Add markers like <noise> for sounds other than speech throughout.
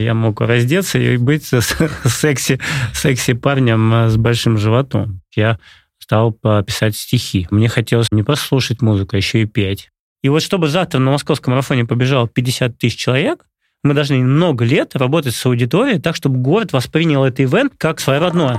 Я мог раздеться и быть секси, секси парнем с большим животом. Я стал писать стихи. Мне хотелось не просто слушать музыку, а еще и петь. И вот чтобы завтра на московском марафоне побежал 50 тысяч человек, мы должны много лет работать с аудиторией так, чтобы город воспринял этот ивент как свое родное.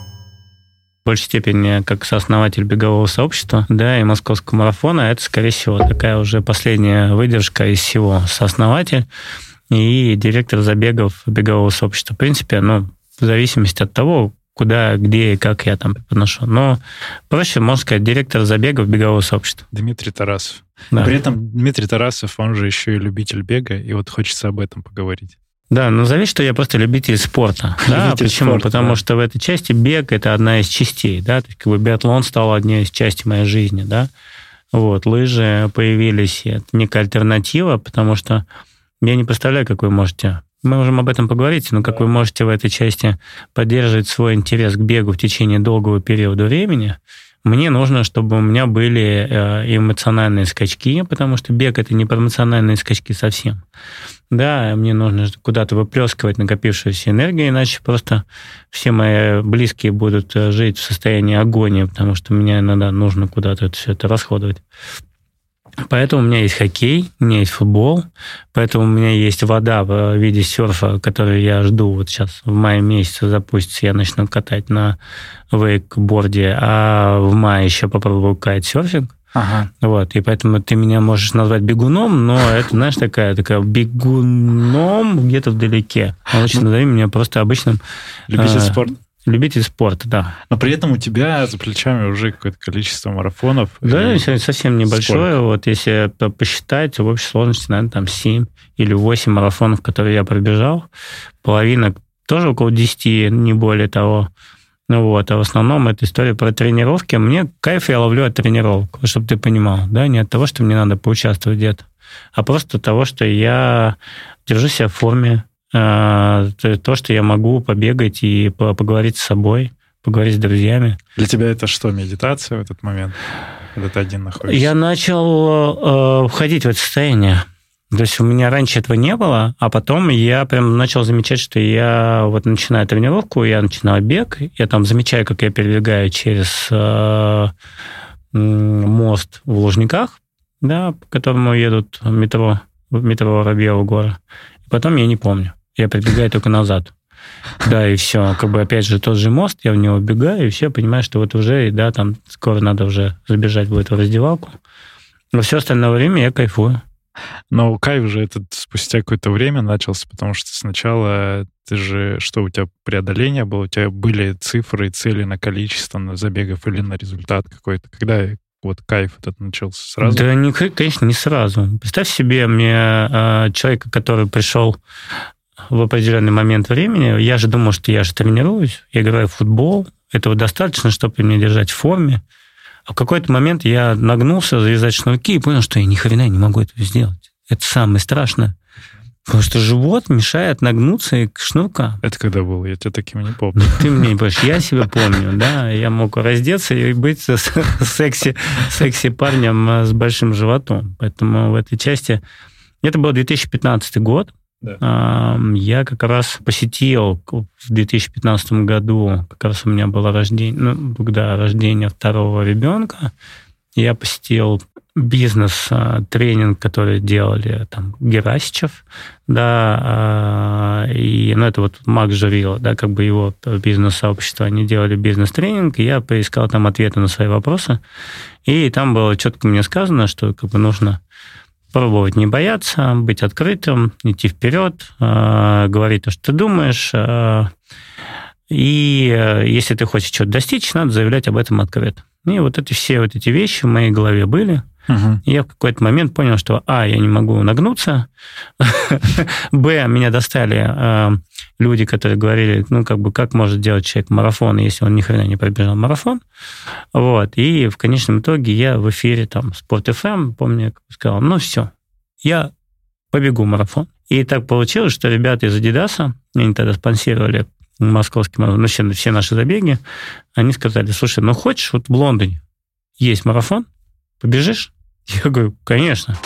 в большей степени как сооснователь бегового сообщества, да, и московского марафона, это, скорее всего, такая уже последняя выдержка из всего. Сооснователь и директор забегов бегового сообщества. В принципе, ну, в зависимости от того, куда, где и как я там преподношу. Но проще, можно сказать, директор забегов бегового сообщества. Дмитрий Тарасов. Да. При этом Дмитрий Тарасов, он же еще и любитель бега, и вот хочется об этом поговорить. Да, назови, что я просто любитель спорта. <laughs> да, почему? Спорта, Потому да. что в этой части бег это одна из частей, да, то есть как бы биатлон стал одной из частей моей жизни, да. Вот, лыжи появились, это некая альтернатива, потому что я не представляю, как вы можете мы можем об этом поговорить, но как вы можете в этой части поддерживать свой интерес к бегу в течение долгого периода времени, мне нужно, чтобы у меня были э, эмоциональные скачки, потому что бег это не про эмоциональные скачки совсем. Да, мне нужно куда-то выплескивать накопившуюся энергию, иначе просто все мои близкие будут э, жить в состоянии агонии, потому что мне иногда нужно куда-то это, все это расходовать. Поэтому у меня есть хоккей, у меня есть футбол, поэтому у меня есть вода в виде серфа, которую я жду. Вот сейчас в мае месяце запустится, я начну катать на вейкборде, а в мае еще попробую кайтсерфинг. Ага. Вот, и поэтому ты меня можешь назвать бегуном, но <laughs> это, знаешь, такая, такая бегуном где-то вдалеке. А лучше ну, назови меня просто обычным... Любитель а, спорта. Любитель спорта, да. Но при этом у тебя за плечами уже какое-то количество марафонов. Да, совсем небольшое. Сколько? Вот если посчитать, в общей сложности, наверное, там 7 или 8 марафонов, которые я пробежал. Половина тоже около 10, не более того. Ну вот, а в основном это история про тренировки. Мне кайф я ловлю от тренировок, чтобы ты понимал, да, не от того, что мне надо поучаствовать где-то, а просто от того, что я держу себя в форме, а, то, что я могу побегать и поговорить с собой, поговорить с друзьями. Для тебя это что, медитация в этот момент, когда ты один находишься? Я начал э, входить в это состояние. То есть у меня раньше этого не было, а потом я прям начал замечать, что я вот начинаю тренировку, я начинаю бег, я там замечаю, как я передвигаю через э, мост в Лужниках, да, по которому едут метро, метро Воробьева гора. И потом я не помню. Я прибегаю только назад. Да, и все. Как бы, опять же, тот же мост, я в него убегаю, и все, понимаю, что вот уже, да, там скоро надо уже забежать в эту раздевалку. Но все остальное время я кайфую. Но кайф же этот спустя какое-то время начался, потому что сначала ты же, что у тебя преодоление было, у тебя были цифры и цели на количество на забегов или на результат какой-то. Когда вот кайф этот начался сразу? Да, не, конечно, не сразу. Представь себе мне э, человека, который пришел в определенный момент времени, я же думал, что я же тренируюсь, я играю в футбол, этого достаточно, чтобы меня держать в форме. А в какой-то момент я нагнулся завязать шнурки и понял, что я ни хрена не могу этого сделать. Это самое страшное. Потому что живот мешает нагнуться и к шнуркам. Это когда было? Я тебя таким не помню. Ты мне не помнишь. Я себя помню, да. Я мог раздеться и быть секси, секси парнем с большим животом. Поэтому в этой части... Это был 2015 год. Да. Я как раз посетил в 2015 году, как раз у меня было рождение, ну, когда рождение второго ребенка, я посетил бизнес-тренинг, который делали там Герасичев, да, а, и, ну, это вот Макс Журило, да, как бы его бизнес-сообщество, они делали бизнес-тренинг, и я поискал там ответы на свои вопросы, и там было четко мне сказано, что как бы нужно пробовать не бояться, быть открытым, идти вперед, э, говорить то, что ты думаешь. Э, и э, если ты хочешь чего-то достичь, надо заявлять об этом открыто. И вот эти все вот эти вещи в моей голове были – Угу. И я в какой-то момент понял, что, а, я не могу нагнуться, <laughs> б, меня достали э, люди, которые говорили, ну, как бы, как может делать человек марафон, если он ни хрена не пробежал марафон. Вот. И в конечном итоге я в эфире там Sport FM, помню, сказал, ну, все, я побегу марафон. И так получилось, что ребята из Адидаса, они тогда спонсировали московский ну, все, все наши забеги, они сказали, слушай, ну, хочешь, вот в Лондоне есть марафон, побежишь? Я говорю, конечно.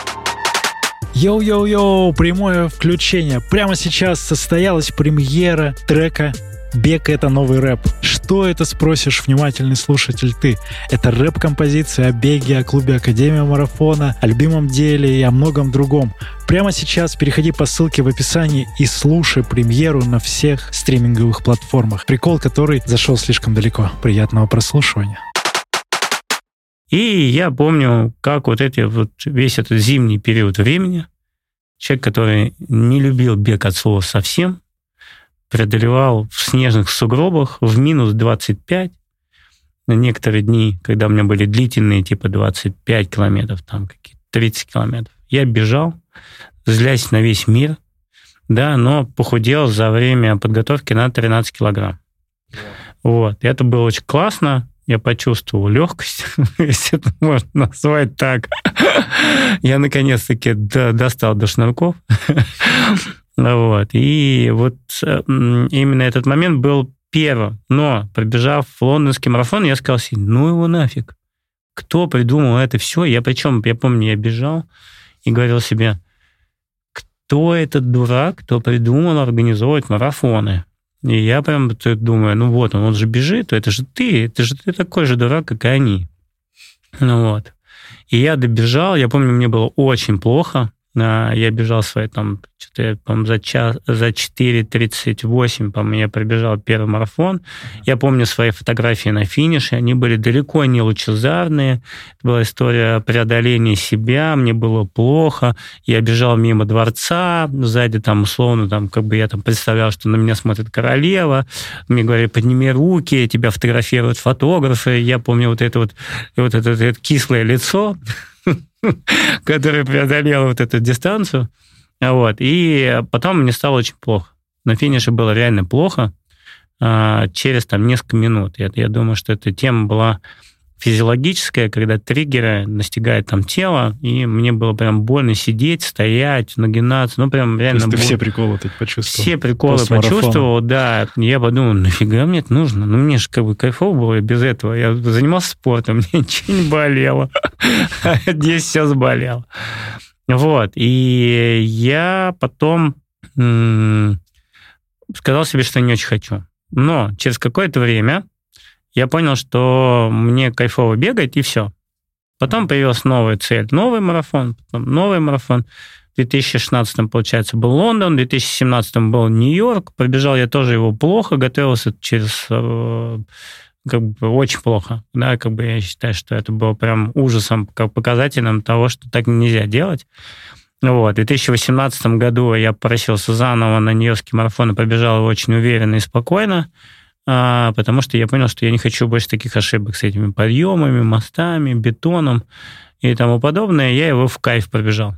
Йоу-йоу-йоу, прямое включение. Прямо сейчас состоялась премьера трека «Бег — это новый рэп». Что это, спросишь, внимательный слушатель ты? Это рэп-композиция о беге, о клубе Академия Марафона, о любимом деле и о многом другом. Прямо сейчас переходи по ссылке в описании и слушай премьеру на всех стриминговых платформах. Прикол, который зашел слишком далеко. Приятного прослушивания. И я помню, как вот эти вот весь этот зимний период времени, человек, который не любил бег от слова совсем, преодолевал в снежных сугробах в минус 25, на некоторые дни, когда у меня были длительные, типа 25 километров, там какие-то 30 километров, я бежал, злясь на весь мир, да, но похудел за время подготовки на 13 килограмм. Вот. И это было очень классно я почувствовал легкость, <laughs> если это можно назвать так. я наконец-таки достал до шнурков. Вот. И вот именно этот момент был первым. Но пробежав лондонский марафон, я сказал себе, ну его нафиг. Кто придумал это все? Я причем, я помню, я бежал и говорил себе, кто этот дурак, кто придумал организовывать марафоны? И я прям думаю, ну вот он, он же бежит, это же ты, это же ты такой же дурак, как и они. Ну вот. И я добежал, я помню, мне было очень плохо, я бежал свои там, что-то, по за час, за 4.38, по-моему, я пробежал первый марафон. Я помню свои фотографии на финише, они были далеко не лучезарные. Это была история преодоления себя, мне было плохо. Я бежал мимо дворца, сзади там условно, там, как бы я там представлял, что на меня смотрит королева. Мне говорили, подними руки, тебя фотографируют фотографы. Я помню вот это вот, вот это, это кислое лицо, <laughs> который преодолел вот эту дистанцию. Вот. И потом мне стало очень плохо. На финише было реально плохо а, через там несколько минут. Я, я думаю, что эта тема была физиологическая, когда триггеры настигают там тело, и мне было прям больно сидеть, стоять, нагинаться, ну прям реально... То есть ты все приколы ты почувствовал? Все приколы почувствовал, да. Я подумал, нафига мне это нужно? Ну мне же как бы кайфово было без этого. Я занимался спортом, <laughs> мне ничего не болело. <laughs> Здесь все заболело. Вот. И я потом сказал себе, что не очень хочу. Но через какое-то время я понял, что мне кайфово бегать, и все. Потом появилась новая цель, новый марафон, потом новый марафон. В 2016 получается, был Лондон, в 2017 был Нью-Йорк. Пробежал я тоже его плохо, готовился через э, как бы очень плохо. Да, как бы я считаю, что это было прям ужасом, как показателем того, что так нельзя делать. Вот. В 2018 году я просился заново на Нью-Йоркский марафон и побежал его очень уверенно и спокойно. А, потому что я понял, что я не хочу больше таких ошибок с этими подъемами, мостами, бетоном и тому подобное. Я его в кайф пробежал.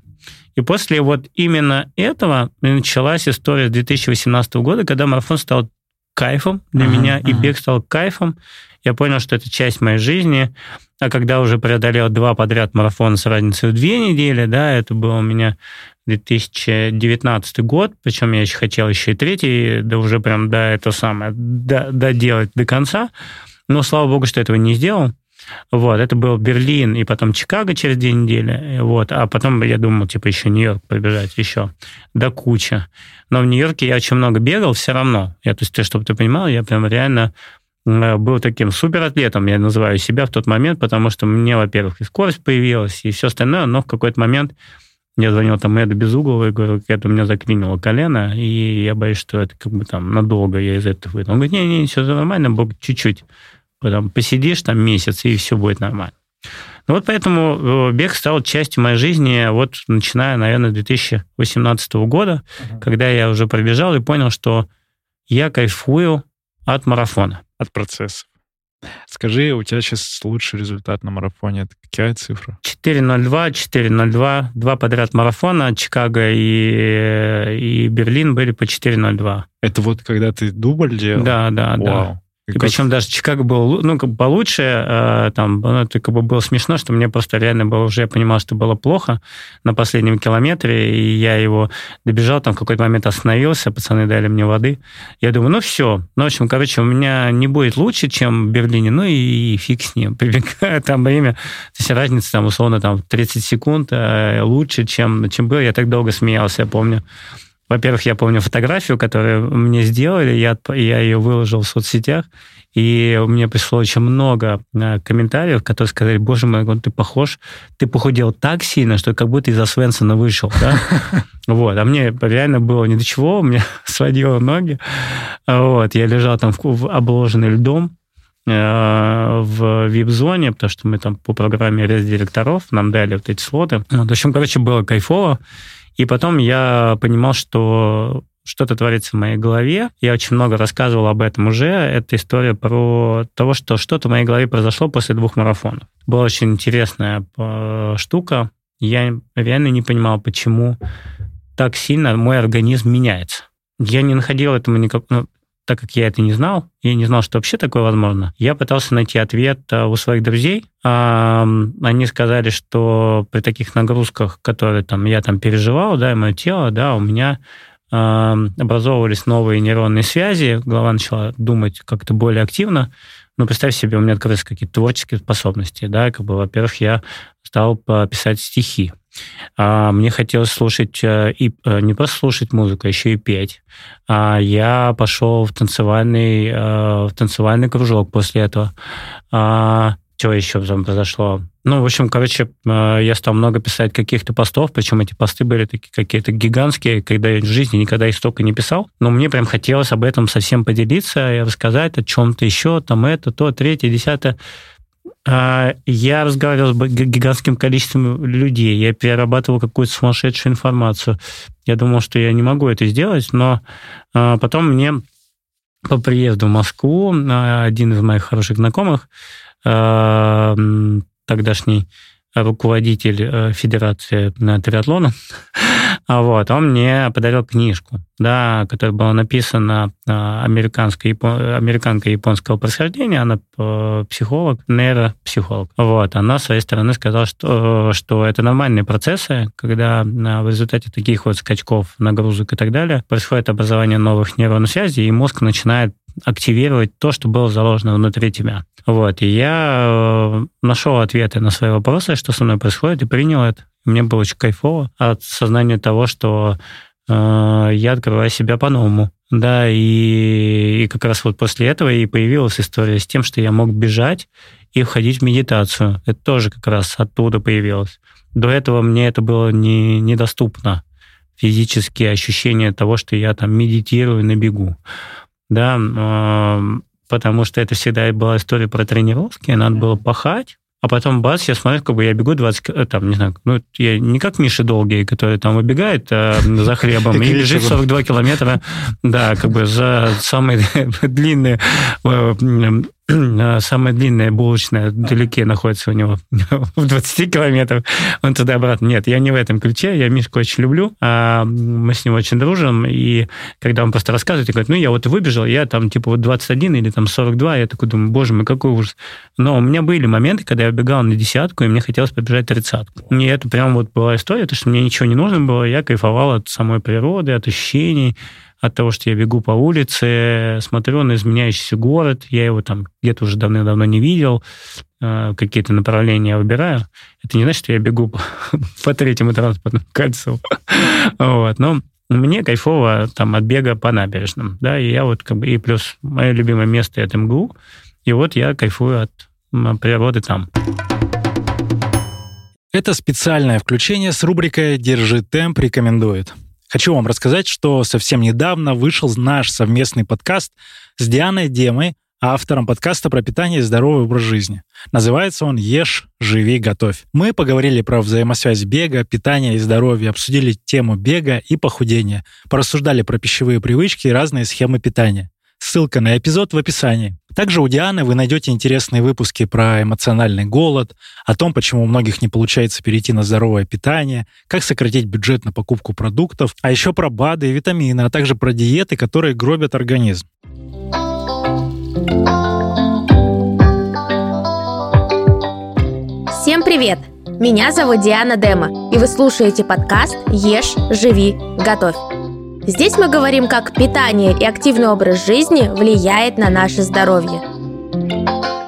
И после вот именно этого началась история с 2018 года, когда марафон стал кайфом для ага, меня, ага. и бег стал кайфом. Я понял, что это часть моей жизни. А когда уже преодолел два подряд марафона с разницей в две недели, да, это было у меня 2019 год, причем я еще хотел еще и третий, да уже прям до это самое, доделать до конца, но слава богу, что этого не сделал. Вот, это был Берлин и потом Чикаго через две недели, вот, а потом я думал, типа, еще Нью-Йорк побежать, еще, до куча. Но в Нью-Йорке я очень много бегал все равно. Я, то есть, чтобы ты понимал, я прям реально э, был таким суператлетом, я называю себя в тот момент, потому что мне, во-первых, и скорость появилась, и все остальное, но в какой-то момент я звонил там Эду Безуглову и говорю, это у меня заклинило колено, и я боюсь, что это как бы там надолго я из этого выйду. Он говорит, не-не, все нормально, бог чуть-чуть. Потом посидишь там месяц, и все будет нормально. Ну вот поэтому э, бег стал частью моей жизни, вот начиная, наверное, с 2018 года, uh-huh. когда я уже пробежал и понял, что я кайфую от марафона. От процесса. Скажи, у тебя сейчас лучший результат на марафоне. Это какая цифра? 4.02, 4.02, два подряд марафона, Чикаго и, и Берлин были по 4.02. Это вот когда ты дубль делал? Да, да, Вау. да. И, и причем даже Чикаго был, ну, как бы получше, э, там, ну, это как бы было смешно, что мне просто реально было уже, я понимал, что было плохо на последнем километре, и я его добежал, там в какой-то момент остановился, пацаны дали мне воды. Я думаю, ну, все. Ну, в общем, короче, у меня не будет лучше, чем в Берлине, ну, и, и фиг с ним. <laughs> Прибегаю, там время, то есть разница, там, условно, там, 30 секунд э, лучше, чем, чем было. Я так долго смеялся, я помню. Во-первых, я помню фотографию, которую мне сделали, я, я ее выложил в соцсетях, и мне пришло очень много э, комментариев, которые сказали, боже мой, ты похож, ты похудел так сильно, что как будто из-за Свенсона вышел, да? <laughs> Вот, а мне реально было ни до чего, у меня <laughs> сводило ноги. Вот, я лежал там в, обложенный льдом, э, в вип-зоне, потому что мы там по программе рез-директоров нам дали вот эти слоты. Вот, в общем, короче, было кайфово. И потом я понимал, что что-то творится в моей голове. Я очень много рассказывал об этом уже. Это история про того, что что-то в моей голове произошло после двух марафонов. Была очень интересная э, штука. Я реально не понимал, почему так сильно мой организм меняется. Я не находил этому никак... Ну, так как я это не знал, я не знал, что вообще такое возможно, я пытался найти ответ э, у своих друзей. Они сказали, что при таких нагрузках, которые там я там переживал, да, и мое тело, да, у меня образовывались новые нейронные связи, голова начала думать как-то более активно. Ну, представь себе, у меня открылись какие-то творческие способности, да, как бы, во-первых, я стал писать стихи. А, мне хотелось слушать э, и э, не просто слушать музыку, а еще и петь. А, я пошел в танцевальный, э, в танцевальный кружок после этого. А, что еще там произошло? Ну, в общем, короче, я стал много писать каких-то постов, причем эти посты были такие какие-то гигантские, когда я в жизни никогда их столько не писал. Но мне прям хотелось об этом совсем поделиться и рассказать о чем-то еще, там это, то, третье, десятое. А, я разговаривал с гигантским количеством людей, я перерабатывал какую-то сумасшедшую информацию. Я думал, что я не могу это сделать, но а, потом мне по приезду в Москву а, один из моих хороших знакомых, тогдашний руководитель э, Федерации триатлона, <laughs> А вот, он мне подарил книжку, да, которая была написана а, американской, американкой японского происхождения, она э, психолог, нейропсихолог. Вот, она с своей стороны сказала, что, что это нормальные процессы, когда в результате таких вот скачков, нагрузок и так далее происходит образование новых нейронных связей, и мозг начинает активировать то, что было заложено внутри тебя. Вот, и я э, нашел ответы на свои вопросы, что со мной происходит, и принял это. Мне было очень кайфово от сознания того, что э, я открываю себя по-новому. Да, и, и как раз вот после этого и появилась история с тем, что я мог бежать и входить в медитацию. Это тоже как раз оттуда появилось. До этого мне это было не, недоступно. Физические ощущения того, что я там медитирую на бегу. Да, э, потому что это всегда была история про тренировки, надо было пахать, а потом бац, я смотрю, как бы я бегу 20, э, там, не знаю, ну, я не как Миша Долгий, который там выбегает э, <laughs> за хлебом и бежит 42 километра, да, как бы за самые <laughs> длинные э, <clears throat> самая длинная булочная вдалеке находится у него <laughs> в 20 километрах. Он туда-обратно. Нет, я не в этом ключе. Я Мишку очень люблю. А мы с ним очень дружим. И когда он просто рассказывает, и говорит, ну, я вот выбежал, я там типа вот 21 или там 42, я такой думаю, боже мой, какой ужас. Но у меня были моменты, когда я бегал на десятку, и мне хотелось побежать тридцатку. И это прям вот была история, то, что мне ничего не нужно было, я кайфовал от самой природы, от ощущений, от того, что я бегу по улице, смотрю на изменяющийся город, я его там где-то уже давно-давно не видел, э, какие-то направления выбираю. Это не значит, что я бегу <laughs> по, по третьему транспортному кольцу. вот, но мне кайфово там от бега по набережным, да, и я вот как бы, и плюс мое любимое место это МГУ, и вот я кайфую от природы там. Это специальное включение с рубрикой «Держи темп рекомендует». Хочу вам рассказать, что совсем недавно вышел наш совместный подкаст с Дианой Демой, автором подкаста про питание и здоровый образ жизни. Называется он «Ешь, живи, готовь». Мы поговорили про взаимосвязь бега, питания и здоровья, обсудили тему бега и похудения, порассуждали про пищевые привычки и разные схемы питания. Ссылка на эпизод в описании. Также у Дианы вы найдете интересные выпуски про эмоциональный голод, о том, почему у многих не получается перейти на здоровое питание, как сократить бюджет на покупку продуктов, а еще про БАДы и витамины, а также про диеты, которые гробят организм. Всем привет! Меня зовут Диана Дема, и вы слушаете подкаст «Ешь, живи, готовь». Здесь мы говорим, как питание и активный образ жизни влияет на наше здоровье.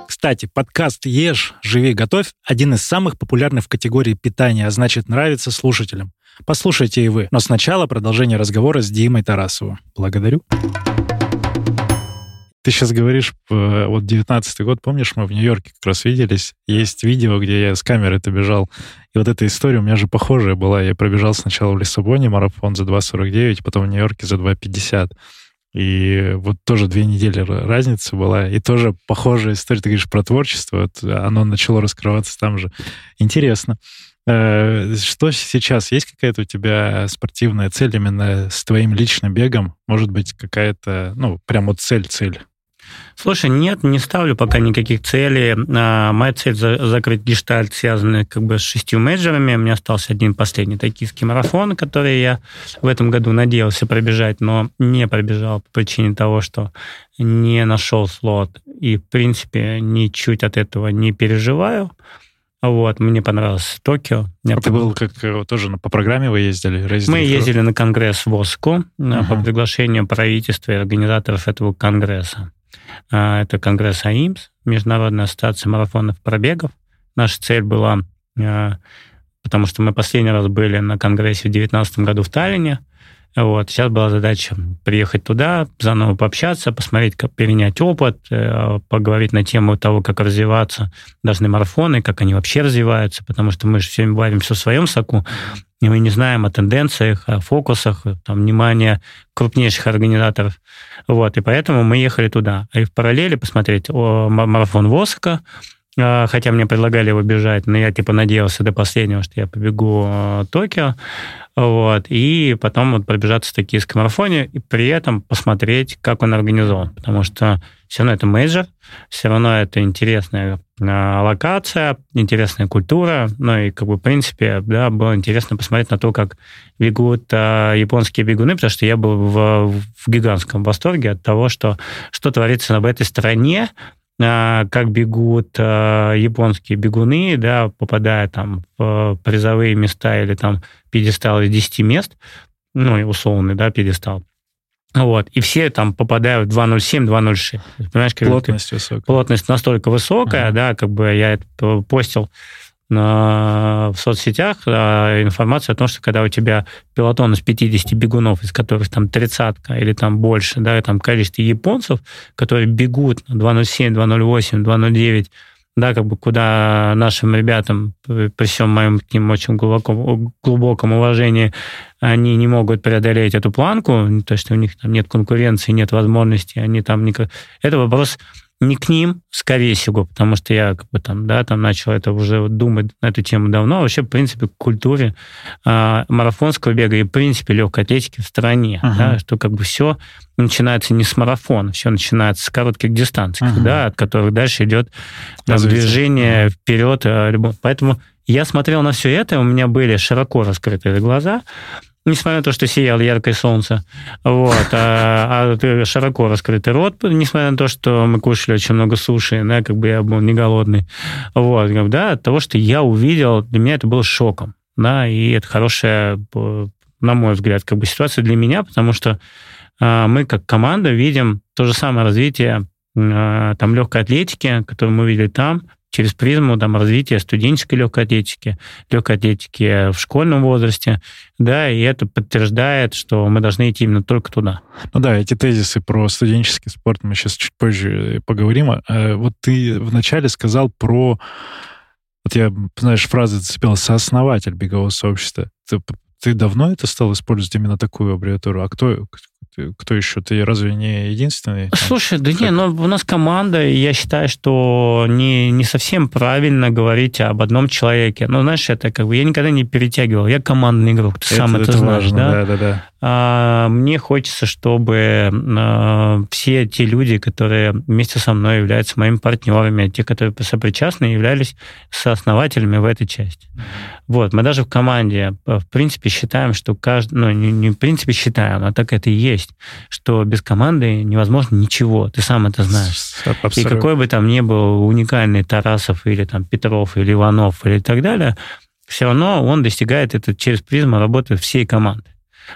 Кстати, подкаст «Ешь, живи, готовь» — один из самых популярных в категории питания, а значит, нравится слушателям. Послушайте и вы. Но сначала продолжение разговора с Димой Тарасовым. Благодарю. Ты сейчас говоришь, э, вот 19 год, помнишь, мы в Нью-Йорке как раз виделись. Есть видео, где я с камеры-то бежал. И вот эта история у меня же похожая была. Я пробежал сначала в Лиссабоне марафон за 2.49, потом в Нью-Йорке за 2.50. И вот тоже две недели разница была. И тоже похожая история. Ты говоришь про творчество. Вот оно начало раскрываться там же. Интересно. Э, что сейчас? Есть какая-то у тебя спортивная цель именно с твоим личным бегом? Может быть, какая-то, ну, прям вот цель-цель? Слушай, нет, не ставлю пока никаких целей. А, моя цель закрыть гештальт, связанный как бы с шестью менеджерами. У меня остался один последний токийский марафон, который я в этом году надеялся пробежать, но не пробежал по причине того, что не нашел слот. И, в принципе, ничуть от этого не переживаю. Вот, мне понравилось Токио. А ты был как э, тоже по программе вы ездили? Мы ездили на конгресс в Оску uh-huh. по приглашению правительства и организаторов этого конгресса. А, это конгресс АИМС, Международная ассоциация марафонов пробегов. Наша цель была, а, потому что мы последний раз были на конгрессе в 2019 году в Таллине, вот. Сейчас была задача приехать туда, заново пообщаться, посмотреть, как перенять опыт, э, поговорить на тему того, как развиваться должны марафоны, как они вообще развиваются, потому что мы же все варимся в своем соку, и мы не знаем о тенденциях, о фокусах, там, внимания крупнейших организаторов. Вот, и поэтому мы ехали туда. И в параллели посмотреть марафон Восака, а, хотя мне предлагали его бежать, но я типа надеялся до последнего, что я побегу э, Токио, вот, и потом вот пробежаться в токийском марафоне, и при этом посмотреть, как он организован, потому что все равно это major, все равно это интересная а, локация, интересная культура, ну и как бы в принципе, да, было интересно посмотреть на то, как бегут а, японские бегуны, потому что я был в, в гигантском восторге от того, что что творится в этой стране, а, как бегут а, японские бегуны, да, попадая там в призовые места или там пьедестал из 10 мест, ну, и условный, да, пьедестал. Вот, и все там попадают в 2.07, 2.06. Понимаешь, как плотность высокая. Плотность настолько высокая, ага. да, как бы я это постил в соцсетях а, информацию о том, что когда у тебя пилотон из 50 бегунов, из которых там тридцатка или там больше, да, там количество японцев, которые бегут 2.07, 2.08, 2.09, да, как бы куда нашим ребятам, при всем моем к ним очень глубоком, глубоком уважении, они не могут преодолеть эту планку, то, что у них там нет конкуренции, нет возможности, они там... Никак... Это вопрос не к ним, скорее всего, потому что я как бы там, да, там начал это уже думать на эту тему давно. А вообще, в принципе, к культуре э, марафонского бега и, в принципе, легкой атлетики в стране, uh-huh. да, что как бы все начинается не с марафона, все начинается с коротких дистанций, uh-huh. да, от которых дальше идет там, движение uh-huh. вперед. Э, Поэтому я смотрел на все это, у меня были широко раскрытые глаза, несмотря на то, что сияло яркое солнце, вот, а, а широко раскрытый рот, несмотря на то, что мы кушали очень много суши, да, как бы я был не голодный, вот, да, от того, что я увидел, для меня это было шоком, да, и это хорошая, на мой взгляд, как бы ситуация для меня, потому что а, мы как команда видим то же самое развитие а, там легкой атлетики, которую мы видели там, через призму там, развития студенческой легкой атлетики, легкой атлетики в школьном возрасте, да, и это подтверждает, что мы должны идти именно только туда. Ну да, эти тезисы про студенческий спорт мы сейчас чуть позже поговорим. А, вот ты вначале сказал про вот я, знаешь, фраза зацепила «сооснователь бегового сообщества». Ты, ты давно это стал использовать именно такую аббревиатуру? А кто, кто еще? Ты разве не единственный? Слушай, да не, но у нас команда, и я считаю, что не, не совсем правильно говорить об одном человеке. Ну, знаешь, это как бы я никогда не перетягивал. Я командный игрок, ты это, сам это, это знаешь, важно, да? Да, да, да. А, мне хочется, чтобы а, все те люди, которые вместе со мной являются моими партнерами, те, которые сопричастны, являлись сооснователями в этой части. Вот, мы даже в команде, в принципе, считаем, что каждый, ну, не, не в принципе считаем, а так это и есть, что без команды невозможно ничего, ты сам это знаешь. Абсолютно. И какой бы там ни был уникальный Тарасов или там Петров или Иванов или так далее, все равно он достигает это через призму работы всей команды.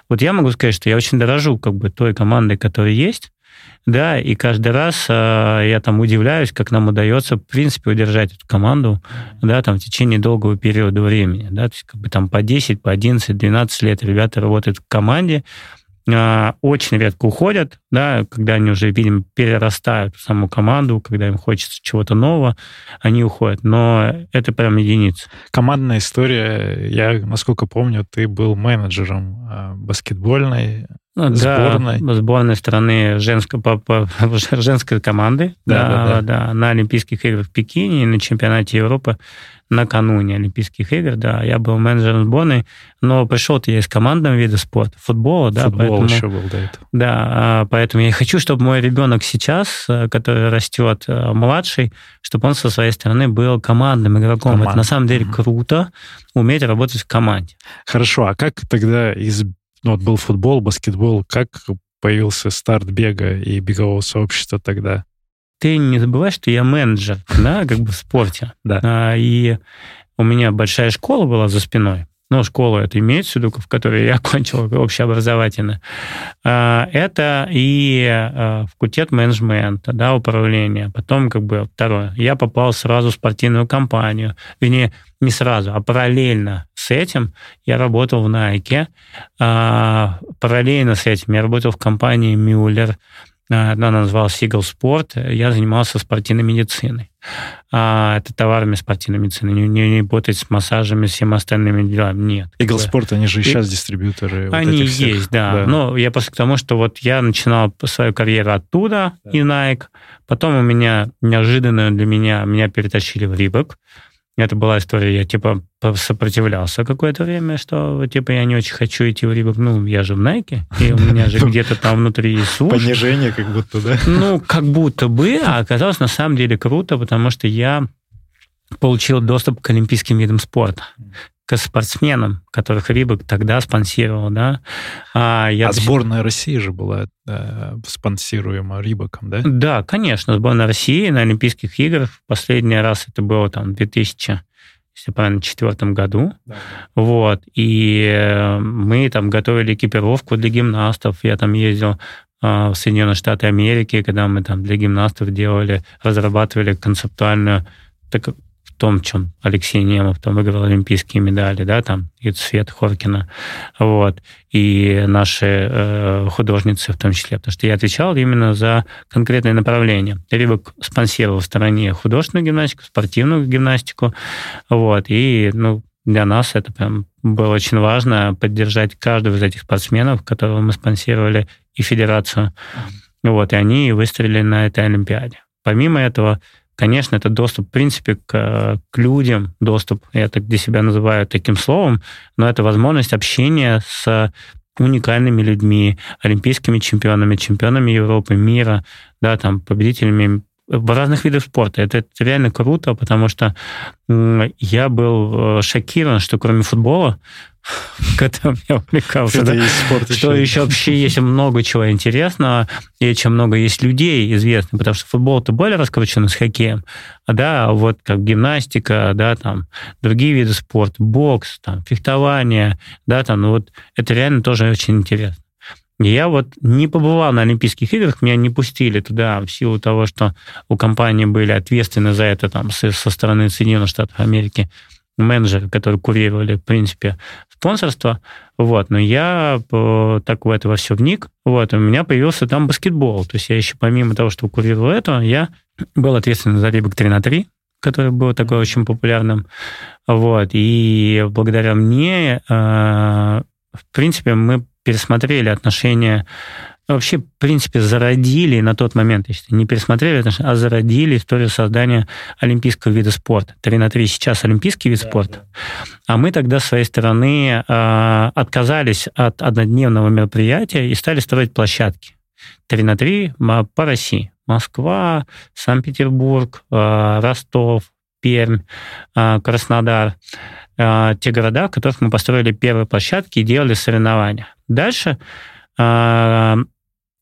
Вот я могу сказать, что я очень дорожу как бы той командой, которая есть, да, и каждый раз э, я там удивляюсь, как нам удается, в принципе, удержать эту команду, да, там, в течение долгого периода времени, да, то есть как бы там по 10, по 11, 12 лет ребята работают в команде, очень редко уходят, да, когда они уже, видимо, перерастают саму команду, когда им хочется чего-то нового, они уходят. Но это прям единица. Командная история. Я, насколько помню, ты был менеджером а, баскетбольной ну, сборной. Да, сборной страны женской, по, по, <laughs> женской команды да, да, да, да. на Олимпийских играх в Пекине и на чемпионате Европы накануне Олимпийских игр, да, я был менеджером сборной, но пришел-то я из командного вида спорта, футбола, да, Футбол поэтому, еще был до этого. Да, а, поэтому я хочу, чтобы мой ребенок сейчас, э, который растет э, младший, чтобы он со своей стороны был командным игроком. Команд. Это на самом деле круто, уметь работать в команде. Хорошо, а как тогда из... Ну, вот был футбол, баскетбол, как появился старт бега и бегового сообщества тогда? ты не забывай, что я менеджер, да, как бы в спорте. Да. А, и у меня большая школа была за спиной. Ну, школа это имеется в виду, в которой я <laughs> окончил общеобразовательно. А, это и а, факультет менеджмента, да, управления. Потом, как бы, второе. Я попал сразу в спортивную компанию. Вернее, не сразу, а параллельно с этим я работал в Nike. Параллельно с этим я работал в компании Мюллер она называлась Eagle Sport, я занимался спортивной медициной. А, это товарами спортивной медицины, не, не, не работать с массажами, всем остальными делами, нет. Eagle Sport, они же и сейчас дистрибьюторы. Они вот есть, да. да. Но я после того, что вот я начинал свою карьеру оттуда, да. и Nike, потом у меня неожиданно для меня, меня перетащили в Рибок, это была история, я типа сопротивлялся какое-то время, что типа я не очень хочу идти в Рибок. Ну, я же в Найке, и у меня же <laughs> где-то там внутри есть Понижение как будто, да? Ну, как будто бы, а оказалось на самом деле круто, потому что я получил доступ к олимпийским видам спорта к спортсменам, которых Рибок тогда спонсировал, да. А, я а сборная России же была да, спонсируема Рибоком, да? Да, конечно, сборная России на Олимпийских играх. Последний раз это было там в 2000 если правильно, четвертом году. Да. Вот. И э, мы там готовили экипировку для гимнастов. Я там ездил а, в Соединенные Штаты Америки, когда мы там для гимнастов делали, разрабатывали концептуальную так, в том, чем Алексей Немов там выиграл олимпийские медали, да, там, и Свет Хоркина, вот, и наши э, художницы в том числе, потому что я отвечал именно за конкретное направление. Рибок спонсировал в стороне художественную гимнастику, спортивную гимнастику, вот, и, ну, для нас это прям было очень важно поддержать каждого из этих спортсменов, которого мы спонсировали, и федерацию. Вот, и они выстрелили на этой Олимпиаде. Помимо этого, Конечно, это доступ, в принципе, к, к людям, доступ, я так для себя называю таким словом, но это возможность общения с уникальными людьми, олимпийскими чемпионами, чемпионами Европы, мира, да, там, победителями в разных видах спорта. Это, это реально круто, потому что я был э, шокирован, что кроме футбола которым я увлекался. Да? Спорт что еще. еще вообще есть много чего интересного, и очень много есть людей известных, потому что футбол-то более раскручен с хоккеем, да, вот как гимнастика, да, там, другие виды спорта, бокс, там, фехтование, да, там, ну вот это реально тоже очень интересно. Я вот не побывал на Олимпийских играх, меня не пустили туда в силу того, что у компании были ответственны за это там со стороны Соединенных Штатов Америки менеджеры, которые курировали, в принципе, спонсорство, вот, но я э, так в это во все вник, вот, у меня появился там баскетбол, то есть я еще помимо того, что курировал это, я был ответственен за Рибок 3 на 3, который был такой очень популярным, вот, и благодаря мне, э, в принципе, мы пересмотрели отношения вообще, в принципе, зародили на тот момент, считаю, не пересмотрели, а зародили историю создания олимпийского вида спорта. 3 на 3 сейчас олимпийский вид да, спорта. Да. А мы тогда, с своей стороны, э, отказались от однодневного мероприятия и стали строить площадки. 3 на 3 по России. Москва, Санкт-Петербург, э, Ростов, Пермь, э, Краснодар. Те города, в которых мы построили первые площадки и делали соревнования. Дальше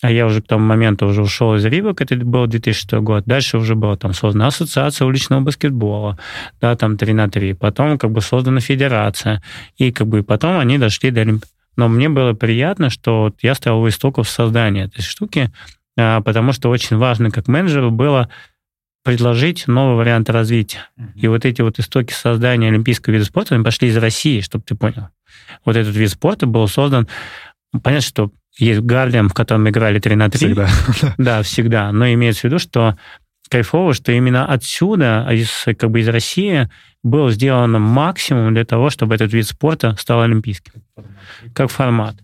а я уже к тому моменту уже ушел из Рибок, это был 2006 год. Дальше уже была там создана ассоциация уличного баскетбола, да, там 3 на 3. Потом как бы создана федерация. И как бы потом они дошли до Олимпиады. Но мне было приятно, что вот я стоял у истоков создания этой штуки, а, потому что очень важно как менеджеру было предложить новый вариант развития. И вот эти вот истоки создания олимпийского вида спорта, они пошли из России, чтобы ты понял. Вот этот вид спорта был создан Понятно, что есть Гарлем, в котором играли 3 на 3. Всегда. Да, всегда. Но имеется в виду, что кайфово, что именно отсюда, из, как бы из России, был сделан максимум для того, чтобы этот вид спорта стал олимпийским. Как формат.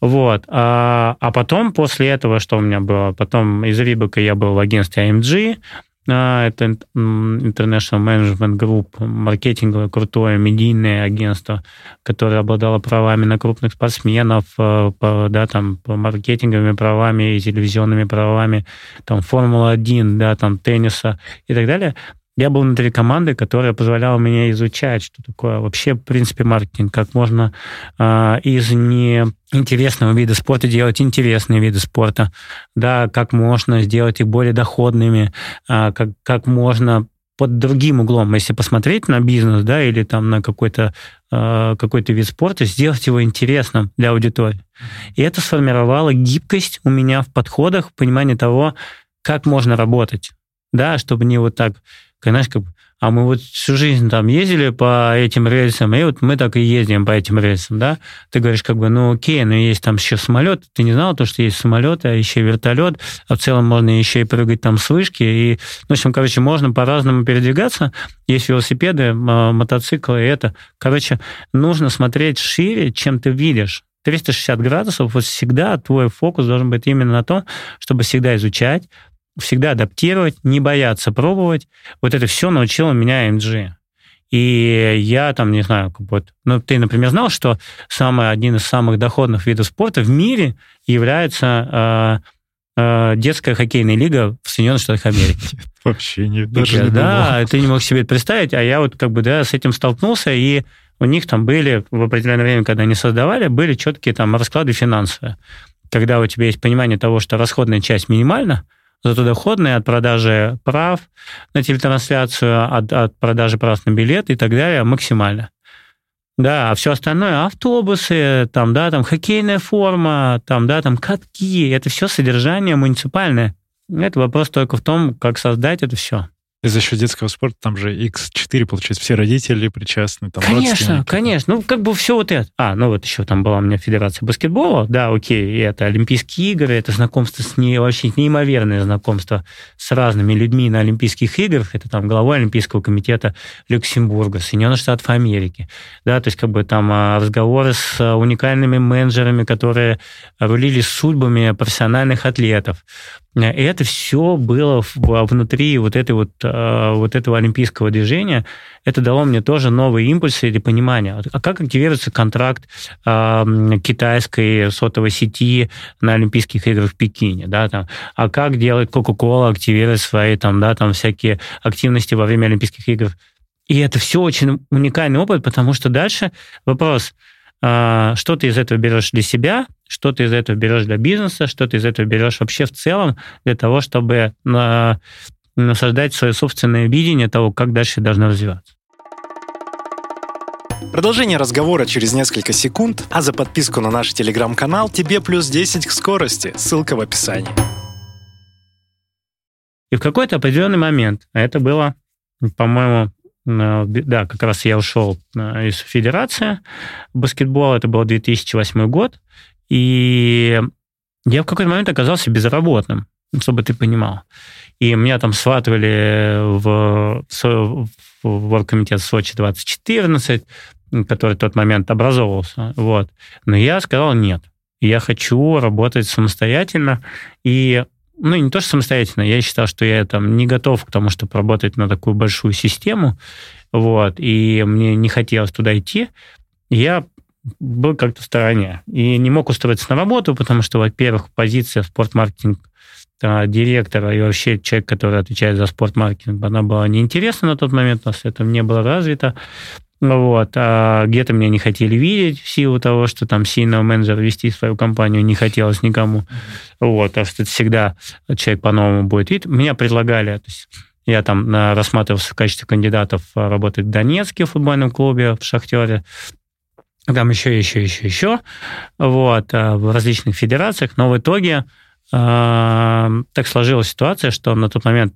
Вот. А, а потом, после этого, что у меня было? Потом из Рибака я был в агентстве AMG, а, это International Management Group, маркетинговое крутое медийное агентство, которое обладало правами на крупных спортсменов, э, да, там, по маркетинговыми правами и телевизионными правами, там, Формула-1, да, там, тенниса и так далее я был внутри команды, которая позволяла мне изучать, что такое вообще, в принципе, маркетинг, как можно э, из неинтересного вида спорта делать интересные виды спорта, да, как можно сделать их более доходными, э, как, как можно под другим углом, если посмотреть на бизнес, да, или там на какой-то э, какой-то вид спорта, сделать его интересным для аудитории. И это сформировало гибкость у меня в подходах, понимание того, как можно работать, да, чтобы не вот так знаешь, как а мы вот всю жизнь там ездили по этим рельсам, и вот мы так и ездим по этим рельсам, да? Ты говоришь, как бы, ну окей, но есть там еще самолет, ты не знал то, что есть самолет, а еще вертолет, а в целом можно еще и прыгать там с вышки, и, ну, в общем, короче, можно по-разному передвигаться, есть велосипеды, мотоциклы, и это, короче, нужно смотреть шире, чем ты видишь. 360 градусов, вот всегда твой фокус должен быть именно на том, чтобы всегда изучать, всегда адаптировать, не бояться пробовать. Вот это все научило меня MG. И я там, не знаю, как вот, ну, ты, например, знал, что самый, один из самых доходных видов спорта в мире является э, э, детская хоккейная лига в Соединенных Штатах Америки. <laughs> Вообще не, даже я, не Да, думал. ты не мог себе это представить, а я вот как бы, да, с этим столкнулся, и у них там были в определенное время, когда они создавали, были четкие там расклады финансовые. Когда у тебя есть понимание того, что расходная часть минимальна, Зато доходные от продажи прав на телетрансляцию, от, от продажи прав на билет и так далее максимально. Да, а все остальное, автобусы, там, да, там хоккейная форма, там, да, там катки, это все содержание муниципальное. Это вопрос только в том, как создать это все. И за счет детского спорта там же X4, получается, все родители причастны, там Конечно, конечно. Ну, как бы все вот это. А, ну вот еще там была у меня федерация баскетбола, да, окей, и это Олимпийские игры, это знакомство с не, вообще неимоверное знакомство с разными людьми на Олимпийских играх, это там главой Олимпийского комитета Люксембурга, Соединенных Штатов Америки, да, то есть как бы там а, разговоры с уникальными менеджерами, которые рулили судьбами профессиональных атлетов, и это все было внутри вот этой вот, вот этого олимпийского движения. Это дало мне тоже новые импульсы или понимание. А как активируется контракт э, китайской сотовой сети на Олимпийских играх в Пекине, да, там, а как делает Coca-Cola, активирует свои там, да, там всякие активности во время Олимпийских игр. И это все очень уникальный опыт, потому что дальше вопрос – а, что ты из этого берешь для себя, что ты из этого берешь для бизнеса, что ты из этого берешь вообще в целом для того, чтобы насаждать свое собственное видение того, как дальше должно развиваться. Продолжение разговора через несколько секунд, а за подписку на наш телеграм-канал тебе плюс 10 к скорости. Ссылка в описании. И в какой-то определенный момент, а это было, по-моему, да, как раз я ушел э, из Федерации баскетбола, это был 2008 год, и я в какой-то момент оказался безработным, чтобы ты понимал. И меня там сватывали в, в, в оргкомитет Сочи 2014, который в тот момент образовывался. Вот. Но я сказал нет. Я хочу работать самостоятельно. И ну, не то, что самостоятельно, я считал, что я там не готов к тому, чтобы работать на такую большую систему, вот, и мне не хотелось туда идти. Я был как-то в стороне и не мог устроиться на работу, потому что, во-первых, позиция в спортмаркетинг директора и вообще человек, который отвечает за спортмаркетинг, она была неинтересна на тот момент, у нас это не было развито. Вот. А где-то меня не хотели видеть в силу того, что там сильного менеджера вести свою компанию не хотелось никому. Вот. А что это всегда человек по-новому будет видеть. Меня предлагали, то есть я там рассматривался в качестве кандидатов работать в Донецке в футбольном клубе, в «Шахтере», там еще, еще, еще, еще, вот, в различных федерациях, но в итоге так сложилась ситуация, что на тот момент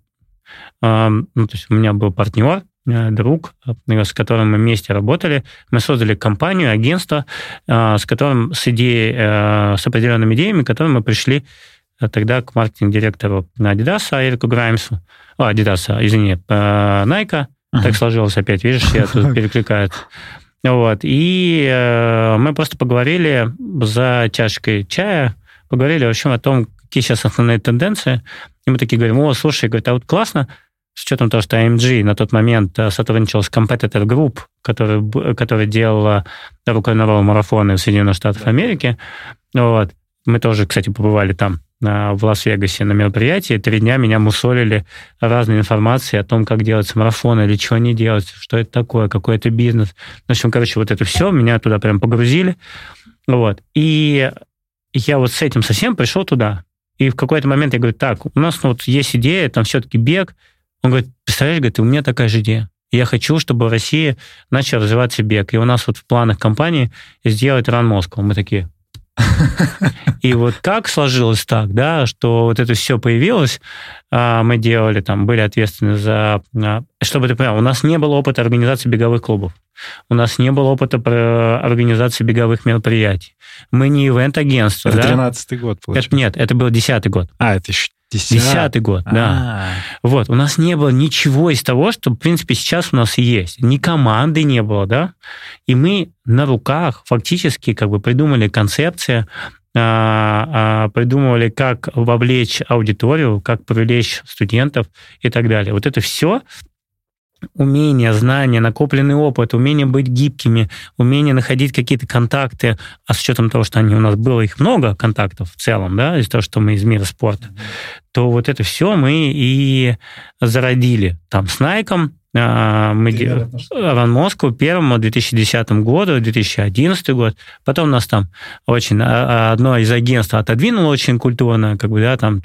ну, то есть у меня был партнер, э, друг, э, с которым мы вместе работали. Мы создали компанию, агентство, э, с которым с идеей, с определенными идеями, к которым мы пришли тогда к маркетинг-директору Adidas, Эрику Граймсу, о, Adidas, извини, Nike. Uh-huh. Так сложилось опять, видишь, я тут <laughs> перекликаю. Вот. И мы просто поговорили за чашкой чая, поговорили, в общем, о том, какие сейчас основные тенденции. И мы такие говорим, о, слушай, говорит, а вот классно, с учетом того, что AMG на тот момент э, сотрудничал с Competitor Group, который, который делала рукой-на марафоны в Соединенных Штатах Америки. Вот. Мы тоже, кстати, побывали там, в Лас-Вегасе на мероприятии. Три дня меня мусолили разной информацией о том, как делать марафоны, или чего не делать, что это такое, какой это бизнес. В общем, короче, вот это все, меня туда прям погрузили. Вот. И я вот с этим совсем пришел туда. И в какой-то момент я говорю, так, у нас ну, вот есть идея, там все-таки бег. Он говорит, представляешь, говорит, у меня такая же идея. Я хочу, чтобы в России начал развиваться бег. И у нас вот в планах компании сделать Run Moscow. Мы такие, <laughs> и вот как сложилось так, да, что вот это все появилось, а, мы делали там, были ответственны за... А, чтобы ты понял, у нас не было опыта организации беговых клубов. У нас не было опыта организации беговых мероприятий. Мы не ивент-агентство. Это да? 13-й год, получается. Это, нет, это был 10-й год. А, это еще Десятый год, да. А-а-а. Вот, у нас не было ничего из того, что, в принципе, сейчас у нас есть. Ни команды не было, да. И мы на руках фактически как бы придумали концепции, а, а, придумывали, как вовлечь аудиторию, как привлечь студентов и так далее. Вот это все умение, знания, накопленный опыт, умение быть гибкими, умение находить какие-то контакты, а с учетом того, что они у нас было их много контактов в целом, да, из-за того, что мы из мира спорта, то вот это все мы и зародили там с Найком, мы делали Ран Москву первому в 2010 году, 2011 год. Потом нас там очень а, одно из агентств отодвинуло очень культурно, как бы, да, там,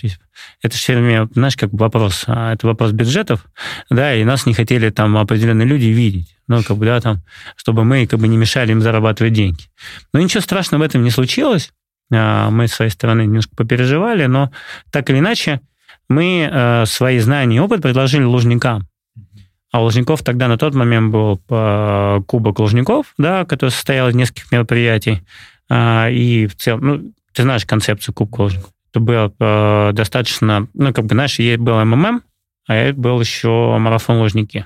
это все время, знаешь, как вопрос, а, это вопрос бюджетов, да, и нас не хотели там определенные люди видеть, ну, как бы, да, там, чтобы мы, как бы, не мешали им зарабатывать деньги. Но ничего страшного в этом не случилось, мы с своей стороны немножко попереживали, но так или иначе мы свои знания и опыт предложили лужникам. А у Лужников тогда на тот момент был э, Кубок Лужников, да, который состоял из нескольких мероприятий. А, и в целом, ну, ты знаешь концепцию Кубка Лужников. Это было э, достаточно, ну, как бы, знаешь, был МММ, а был еще марафон Лужники.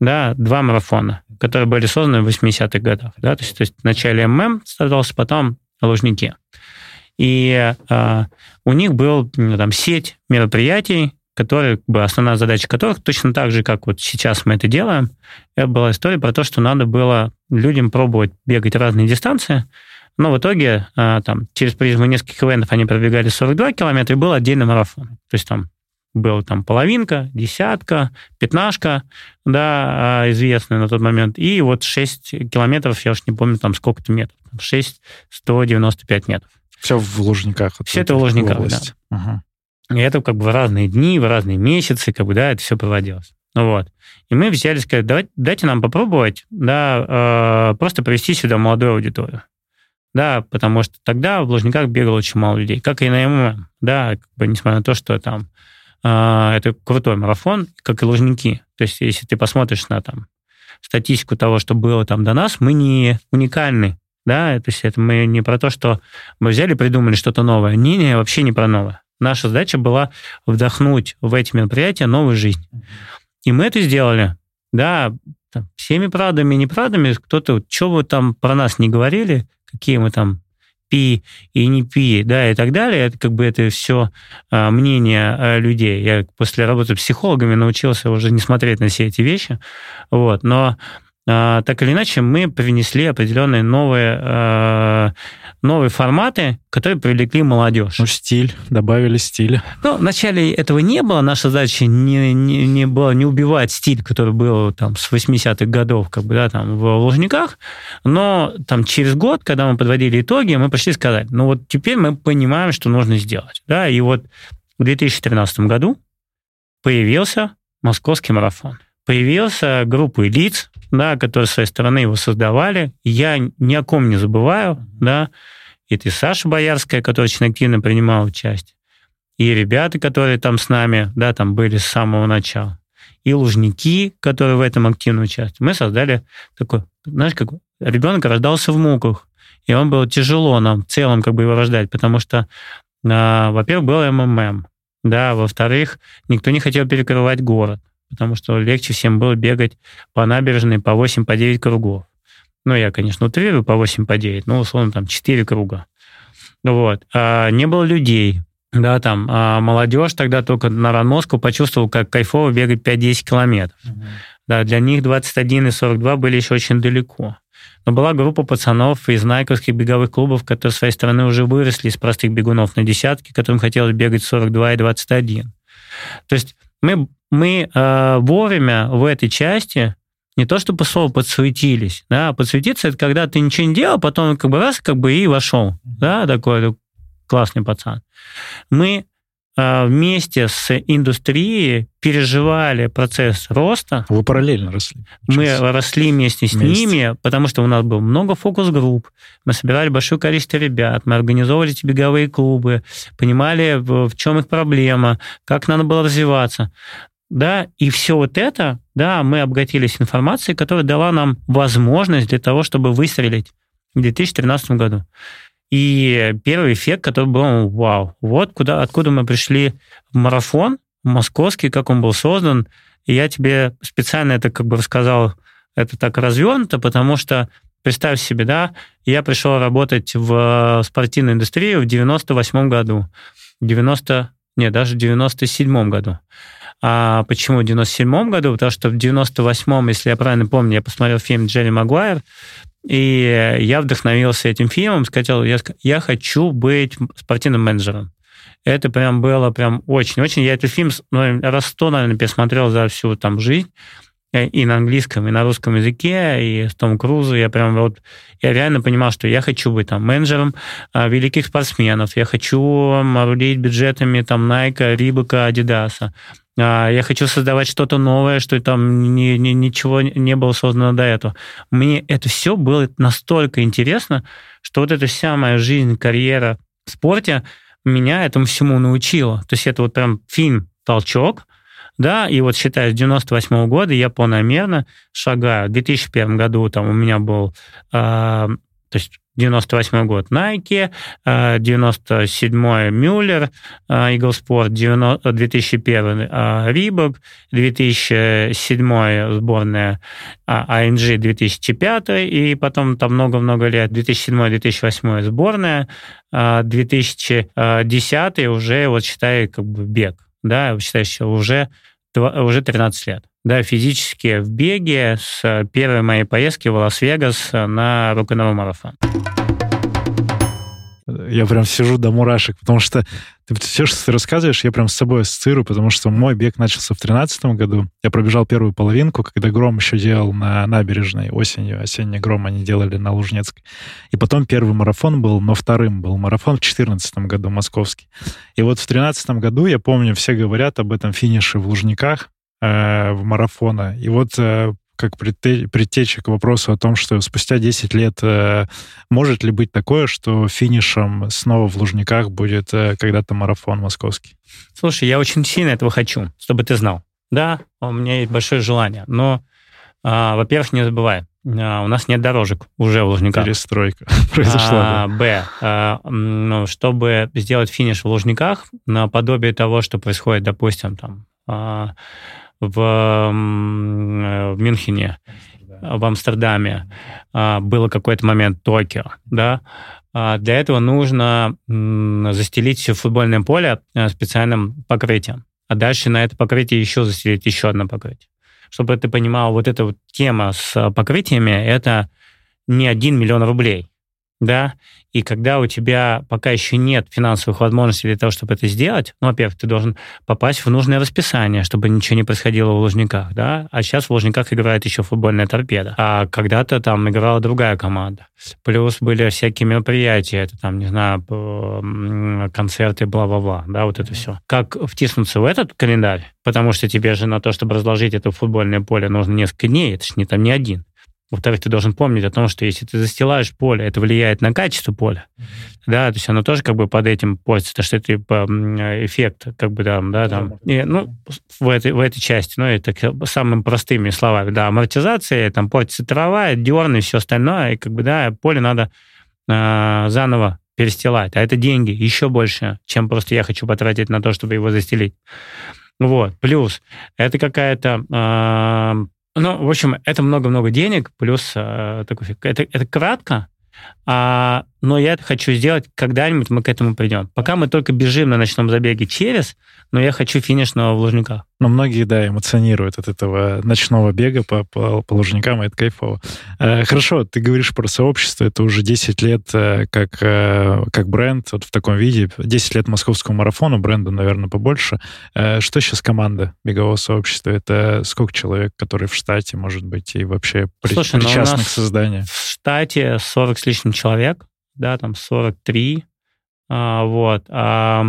Да, два марафона, которые были созданы в 80-х годах. Да, то есть, то есть вначале ММ создался, потом Лужники. И э, у них был ну, там сеть мероприятий, которые, как бы, основная задача которых, точно так же, как вот сейчас мы это делаем, это была история про то, что надо было людям пробовать бегать разные дистанции, но в итоге а, там, через призму нескольких ивентов они пробегали 42 километра, и был отдельный марафон. То есть там был там половинка, десятка, пятнашка, да, а, известная на тот момент, и вот 6 километров, я уж не помню, там сколько-то метров, 6, 195 метров. Все в Лужниках. Все это в Лужниках, да. Угу. И это как бы в разные дни, в разные месяцы, как бы, да, это все проводилось. Ну вот. И мы взяли, сказать, давайте, дайте нам попробовать, да, э, просто привести сюда молодую аудиторию. Да, потому что тогда в Лужниках бегало очень мало людей, как и на МММ, да, как бы, несмотря на то, что там э, это крутой марафон, как и Лужники. То есть, если ты посмотришь на там статистику того, что было там до нас, мы не уникальны, да, то есть это мы не про то, что мы взяли, придумали что-то новое. Не, не, вообще не про новое. Наша задача была вдохнуть в эти мероприятия новую жизнь. И мы это сделали. Да, там, всеми правдами и неправдами. Кто-то, что вы там про нас не говорили, какие мы там пи и не пи, да, и так далее. Это как бы это все а, мнение а, людей. Я после работы психологами научился уже не смотреть на все эти вещи. Вот. Но так или иначе, мы привнесли определенные новые, а, новые форматы, которые привлекли молодежь. Ну, стиль, добавили стиль. Ну, вначале этого не было. Наша задача не, не, не была не убивать стиль, который был там с 80-х годов, как бы, да, там, в Лужниках. Но там через год, когда мы подводили итоги, мы пришли сказать, ну, вот теперь мы понимаем, что нужно сделать. Да, и вот в 2013 году появился московский марафон. Появился группа лиц, да, которые с своей стороны его создавали. Я ни о ком не забываю, да. Это и Саша Боярская, которая очень активно принимала участие, и ребята, которые там с нами, да, там были с самого начала, и лужники, которые в этом активно участвуют. Мы создали такой, знаешь, как ребенок рождался в муках, и он было тяжело нам в целом как бы его рождать, потому что, а, во-первых, был МММ, да, во-вторых, никто не хотел перекрывать город, потому что легче всем было бегать по набережной по 8, по 9 кругов. Ну, я, конечно, утрирую по 8, по 9, но, условно, там 4 круга. Вот. А не было людей, да, там, а молодежь тогда только на Ранмоску почувствовал, как кайфово бегать 5-10 километров. Угу. Да, для них 21 и 42 были еще очень далеко. Но была группа пацанов из найковских беговых клубов, которые с своей стороны уже выросли из простых бегунов на десятки, которым хотелось бегать 42 и 21. То есть мы мы э, вовремя в этой части не то чтобы слово подсуетились, да, подсуетиться это когда ты ничего не делал, потом как бы раз, как бы и вошел, да, такой классный пацан. Мы а, вместе с индустрией переживали процесс роста. Вы параллельно росли. Мы росли вместе с вместе. ними, потому что у нас было много фокус-групп, мы собирали большое количество ребят, мы организовывали эти беговые клубы, понимали, в чем их проблема, как надо было развиваться. Да, и все вот это, да, мы обогатились информацией, которая дала нам возможность для того, чтобы выстрелить в 2013 году. И первый эффект, который был, вау, вот куда, откуда мы пришли в марафон московский, как он был создан. И я тебе специально это как бы рассказал, это так развернуто, потому что представь себе, да, я пришел работать в спортивную индустрию в 98 году, 90, нет, даже в 97 году. А почему в 97 году? Потому что в 98-м, если я правильно помню, я посмотрел фильм Джерри Магуайр, и я вдохновился этим фильмом, сказал, я, я хочу быть спортивным менеджером. Это прям было прям очень-очень. Я этот фильм ну, раз сто, наверное, пересмотрел за всю там жизнь э, и на английском, и на русском языке, и с Том Крузом. Я прям вот, я реально понимал, что я хочу быть там менеджером а, великих спортсменов, я хочу рулить бюджетами там Nike, Reebok, Adidas. А, я хочу создавать что-то новое, что там ни, ни, ничего не было создано до этого. Мне это все было настолько интересно, что вот эта вся моя жизнь, карьера в спорте меня этому всему научила. То есть это вот прям фильм «Толчок», да, и вот считая с 98 -го года я планомерно шагаю. В 2001 году там у меня был, э, то есть 98 год Nike, 97 Мюллер, Eagle Sport, 2001 Reebok, 2007 сборная ING 2005, и потом там много-много лет, 2007-2008 сборная, 2010 уже, вот считай, как бы бег, да, считаешь, уже, уже 13 лет да, физически в беге с первой моей поездки в Лас-Вегас на рок-н-ролл марафон. Я прям сижу до мурашек, потому что ты все, что ты рассказываешь, я прям с собой ассоциирую, потому что мой бег начался в 2013 году. Я пробежал первую половинку, когда Гром еще делал на набережной осенью. Осенний Гром они делали на Лужнецкой. И потом первый марафон был, но вторым был марафон в 2014 году, московский. И вот в 2013 году, я помню, все говорят об этом финише в Лужниках, э, в марафона. И вот э, как предтеча к вопросу о том, что спустя 10 лет э, может ли быть такое, что финишем снова в Лужниках будет э, когда-то марафон московский? Слушай, я очень сильно этого хочу, чтобы ты знал. Да, у меня есть большое желание, но, а, во-первых, не забывай, а, у нас нет дорожек уже в Лужниках. Перестройка <laughs> произошла. А, Б. А, ну, чтобы сделать финиш в Лужниках, наподобие того, что происходит, допустим, там а, в, в Мюнхене, в Амстердаме, а, было какой-то момент Токио, да, А для этого нужно застелить все футбольное поле э, специальным покрытием. А дальше на это покрытие еще застелить еще одно покрытие. Чтобы ты понимал, вот эта вот тема с покрытиями, это не один миллион рублей да, и когда у тебя пока еще нет финансовых возможностей для того, чтобы это сделать, ну, во-первых, ты должен попасть в нужное расписание, чтобы ничего не происходило в Лужниках, да, а сейчас в Лужниках играет еще футбольная торпеда, а когда-то там играла другая команда. Плюс были всякие мероприятия, это там, не знаю, концерты, бла-бла-бла, да, вот это все. Как втиснуться в этот календарь? Потому что тебе же на то, чтобы разложить это футбольное поле, нужно несколько дней, это же не там не один. Во-вторых, ты должен помнить о том, что если ты застилаешь поле, это влияет на качество поля. Mm-hmm. Да, то есть оно тоже как бы под этим портится, то что это типа эффект, как бы там, да, там. И, ну, в этой, в этой части, ну, это самыми простыми словами, да, амортизация, там портится трава, дерн и все остальное, и как бы, да, поле надо э, заново перестилать. А это деньги еще больше, чем просто я хочу потратить на то, чтобы его застелить. Вот. Плюс это какая-то э, ну, в общем, это много-много денег, плюс э, такой, это, это кратко, а, но я это хочу сделать, когда-нибудь мы к этому придем. Пока мы только бежим на ночном забеге через, но я хочу финишного в Лужниках. Но многие, да, эмоционируют от этого ночного бега по, по, по Лужникам, и это кайфово. Э, хорошо, ты говоришь про сообщество, это уже 10 лет э, как, э, как бренд вот в таком виде, 10 лет московскому марафону, бренду, наверное, побольше. Э, что сейчас команда бегового сообщества? Это сколько человек, которые в штате, может быть, и вообще Слушай, ну, причастны к созданию? В штате 40 с лишним человек, да, там 43, а, вот. А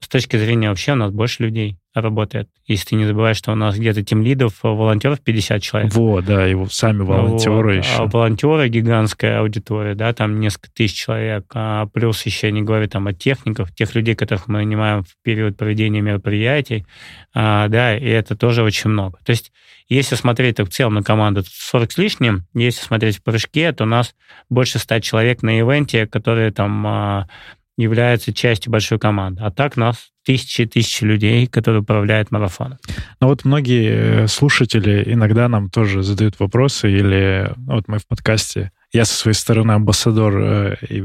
с точки зрения вообще у нас больше людей работает. Если ты не забываешь, что у нас где-то тем лидов, э, волонтеров 50 человек. Вот, да, и сами волонтеры вот. еще. А волонтеры гигантская аудитория, да, там несколько тысяч человек, а плюс еще не говорю там о техниках, тех людей, которых мы нанимаем в период проведения мероприятий, а, да, и это тоже очень много. То есть если смотреть так в целом на команду 40 с лишним, если смотреть в прыжке, то у нас больше 100 человек на ивенте, которые там а, являются частью большой команды. А так нас тысячи и тысячи людей, которые управляют марафоном. Ну вот многие э, слушатели иногда нам тоже задают вопросы, или вот мы в подкасте я со своей стороны амбассадор э, и,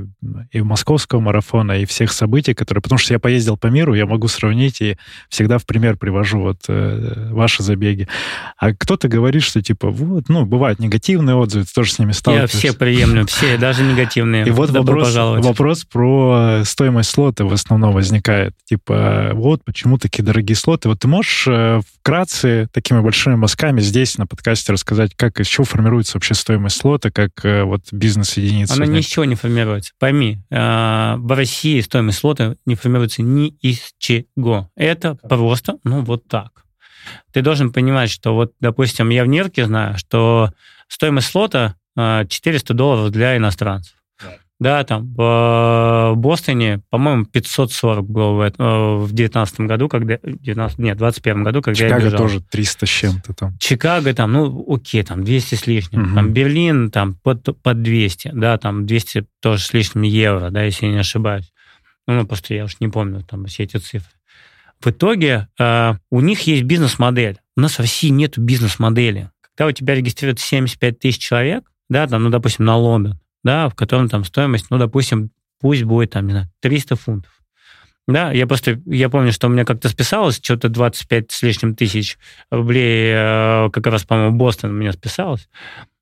и московского марафона, и всех событий, которые... Потому что я поездил по миру, я могу сравнить и всегда в пример привожу вот э, ваши забеги. А кто-то говорит, что типа, вот, ну, бывают негативные отзывы, ты тоже с ними сталкиваешься. Я все приемлю, все, даже негативные. И вот вопрос, вопрос про стоимость слота в основном возникает. Типа, вот, почему такие дорогие слоты? Вот ты можешь э, вкратце такими большими мазками здесь на подкасте рассказать, как из чего формируется вообще стоимость слота, как вот вот бизнес-единицы? Она ни из чего не формируется. Пойми, э, в России стоимость слота не формируется ни из чего. Это просто, ну, вот так. Ты должен понимать, что вот, допустим, я в Нирке знаю, что стоимость слота 400 э, долларов для иностранцев. Да, там в Бостоне, по-моему, 540 было в, э, в 19 году, когда... 19, нет, в 21 году, когда Чикаго я бежал. тоже 300 с чем-то там. Чикаго там, ну, окей, там 200 с лишним. Угу. Там Берлин там под, под 200, да, там 200 тоже с лишним евро, да, если я не ошибаюсь. Ну, ну просто я уж не помню там все эти цифры. В итоге э, у них есть бизнес-модель. У нас в России нет бизнес-модели. Когда у тебя регистрируется 75 тысяч человек, да, там, ну, допустим, на Лондон, да, в котором там стоимость, ну, допустим, пусть будет там, не знаю, 300 фунтов. Да, я просто, я помню, что у меня как-то списалось, что-то 25 с лишним тысяч рублей, э, как раз, по-моему, Бостон у меня списалось.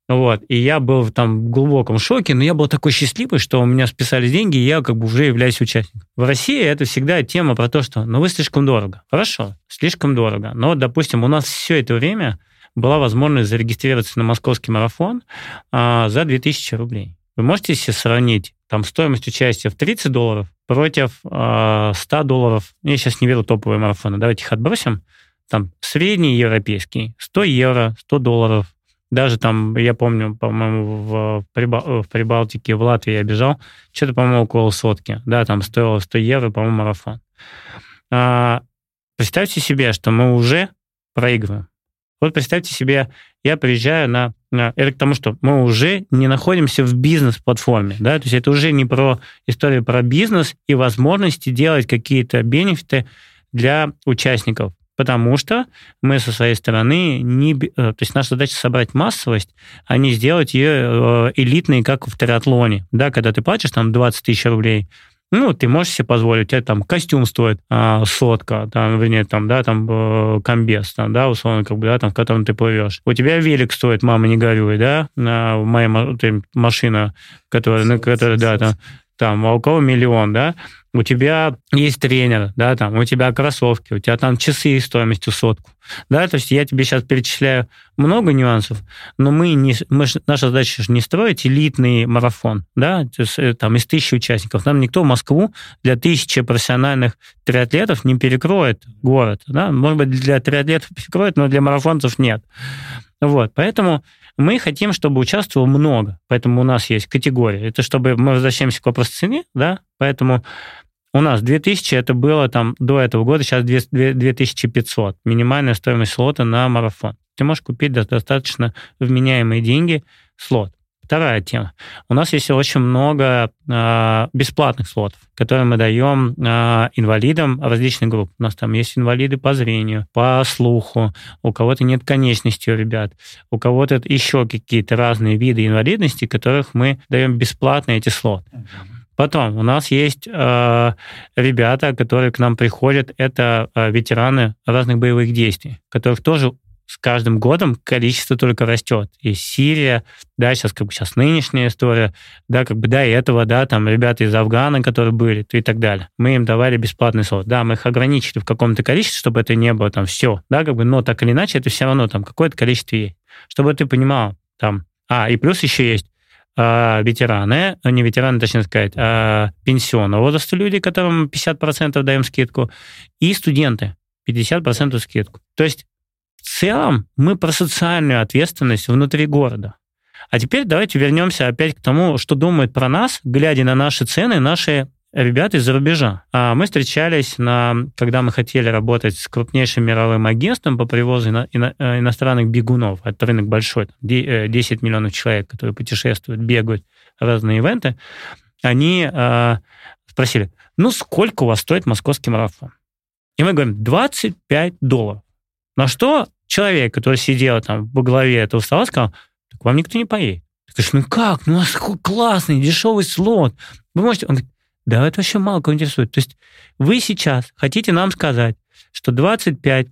Вот, и я был там в глубоком шоке, но я был такой счастливый, что у меня списались деньги, и я как бы уже являюсь участником. В России это всегда тема про то, что, ну, вы слишком дорого. Хорошо, слишком дорого. Но, допустим, у нас все это время была возможность зарегистрироваться на московский марафон а, за 2000 рублей. Вы можете себе сравнить там стоимость участия в 30 долларов против э, 100 долларов. Я сейчас не верю топовые марафоны. Давайте их отбросим. Там средний европейский 100 евро, 100 долларов. Даже там, я помню, по-моему, в, Прибал... в Прибалтике, в Латвии я бежал, что-то, по-моему, около сотки. Да, там стоило 100 евро, по-моему, марафон. А, представьте себе, что мы уже проигрываем. Вот представьте себе, я приезжаю на... Это к тому, что мы уже не находимся в бизнес-платформе, да, то есть это уже не про историю про бизнес и возможности делать какие-то бенефиты для участников. Потому что мы со своей стороны не... Э, то есть наша задача собрать массовость, а не сделать ее э, элитной, как в триатлоне. Да, когда ты платишь там 20 тысяч рублей, ну, ты можешь себе позволить, у тебя там костюм стоит а, сотка, там, вернее, там, да, там, э, комбез, там, да, условно, как бы, да, там, в котором ты плывешь. У тебя велик стоит, мама, не горюй, да, на моя машина, которая, на которой, да, там, там, а у кого миллион, да, у тебя есть тренер, да, там, у тебя кроссовки, у тебя там часы стоимостью сотку, да, то есть я тебе сейчас перечисляю много нюансов, но мы не, мы, наша задача не строить элитный марафон, да, то есть, э, там, из тысячи участников. Нам никто Москву для тысячи профессиональных триатлетов не перекроет город, да, может быть, для триатлетов перекроет, но для марафонцев нет. Вот, поэтому мы хотим, чтобы участвовало много, поэтому у нас есть категория. Это чтобы мы возвращаемся к вопросу цены, да, поэтому у нас 2000 это было там до этого года, сейчас 2500. Минимальная стоимость слота на марафон. Ты можешь купить достаточно вменяемые деньги слот. Вторая тема. У нас есть очень много э, бесплатных слотов, которые мы даем э, инвалидам различных групп. У нас там есть инвалиды по зрению, по слуху, у кого-то нет конечности у ребят, у кого-то еще какие-то разные виды инвалидности, которых мы даем бесплатно эти слоты. Потом у нас есть э, ребята, которые к нам приходят, это э, ветераны разных боевых действий, которых тоже с каждым годом количество только растет. И Сирия, да, сейчас как бы сейчас нынешняя история, да, как бы до этого, да, там ребята из Афгана, которые были, и так далее. Мы им давали бесплатный слот. Да, мы их ограничили в каком-то количестве, чтобы это не было там все, да, как бы, но так или иначе это все равно там какое-то количество есть. Чтобы ты понимал, там, а, и плюс еще есть э, ветераны, не ветераны, точнее сказать, э, пенсионного возраста люди, которым 50% даем скидку, и студенты 50% скидку. То есть в целом мы про социальную ответственность внутри города. А теперь давайте вернемся опять к тому, что думают про нас, глядя на наши цены, наши ребята из-за рубежа. А мы встречались, на, когда мы хотели работать с крупнейшим мировым агентством по привозу ино, ино, э, иностранных бегунов. Это рынок большой, 10 э, миллионов человек, которые путешествуют, бегают, разные ивенты. Они э, спросили, ну сколько у вас стоит московский марафон? И мы говорим, 25 долларов. На что человек, который сидел там во главе этого стола, сказал, так вам никто не поедет. Ты говоришь, ну как? Ну у такой классный, дешевый слот. Вы можете... Он говорит, да, это вообще мало кого интересует. То есть вы сейчас хотите нам сказать, что 25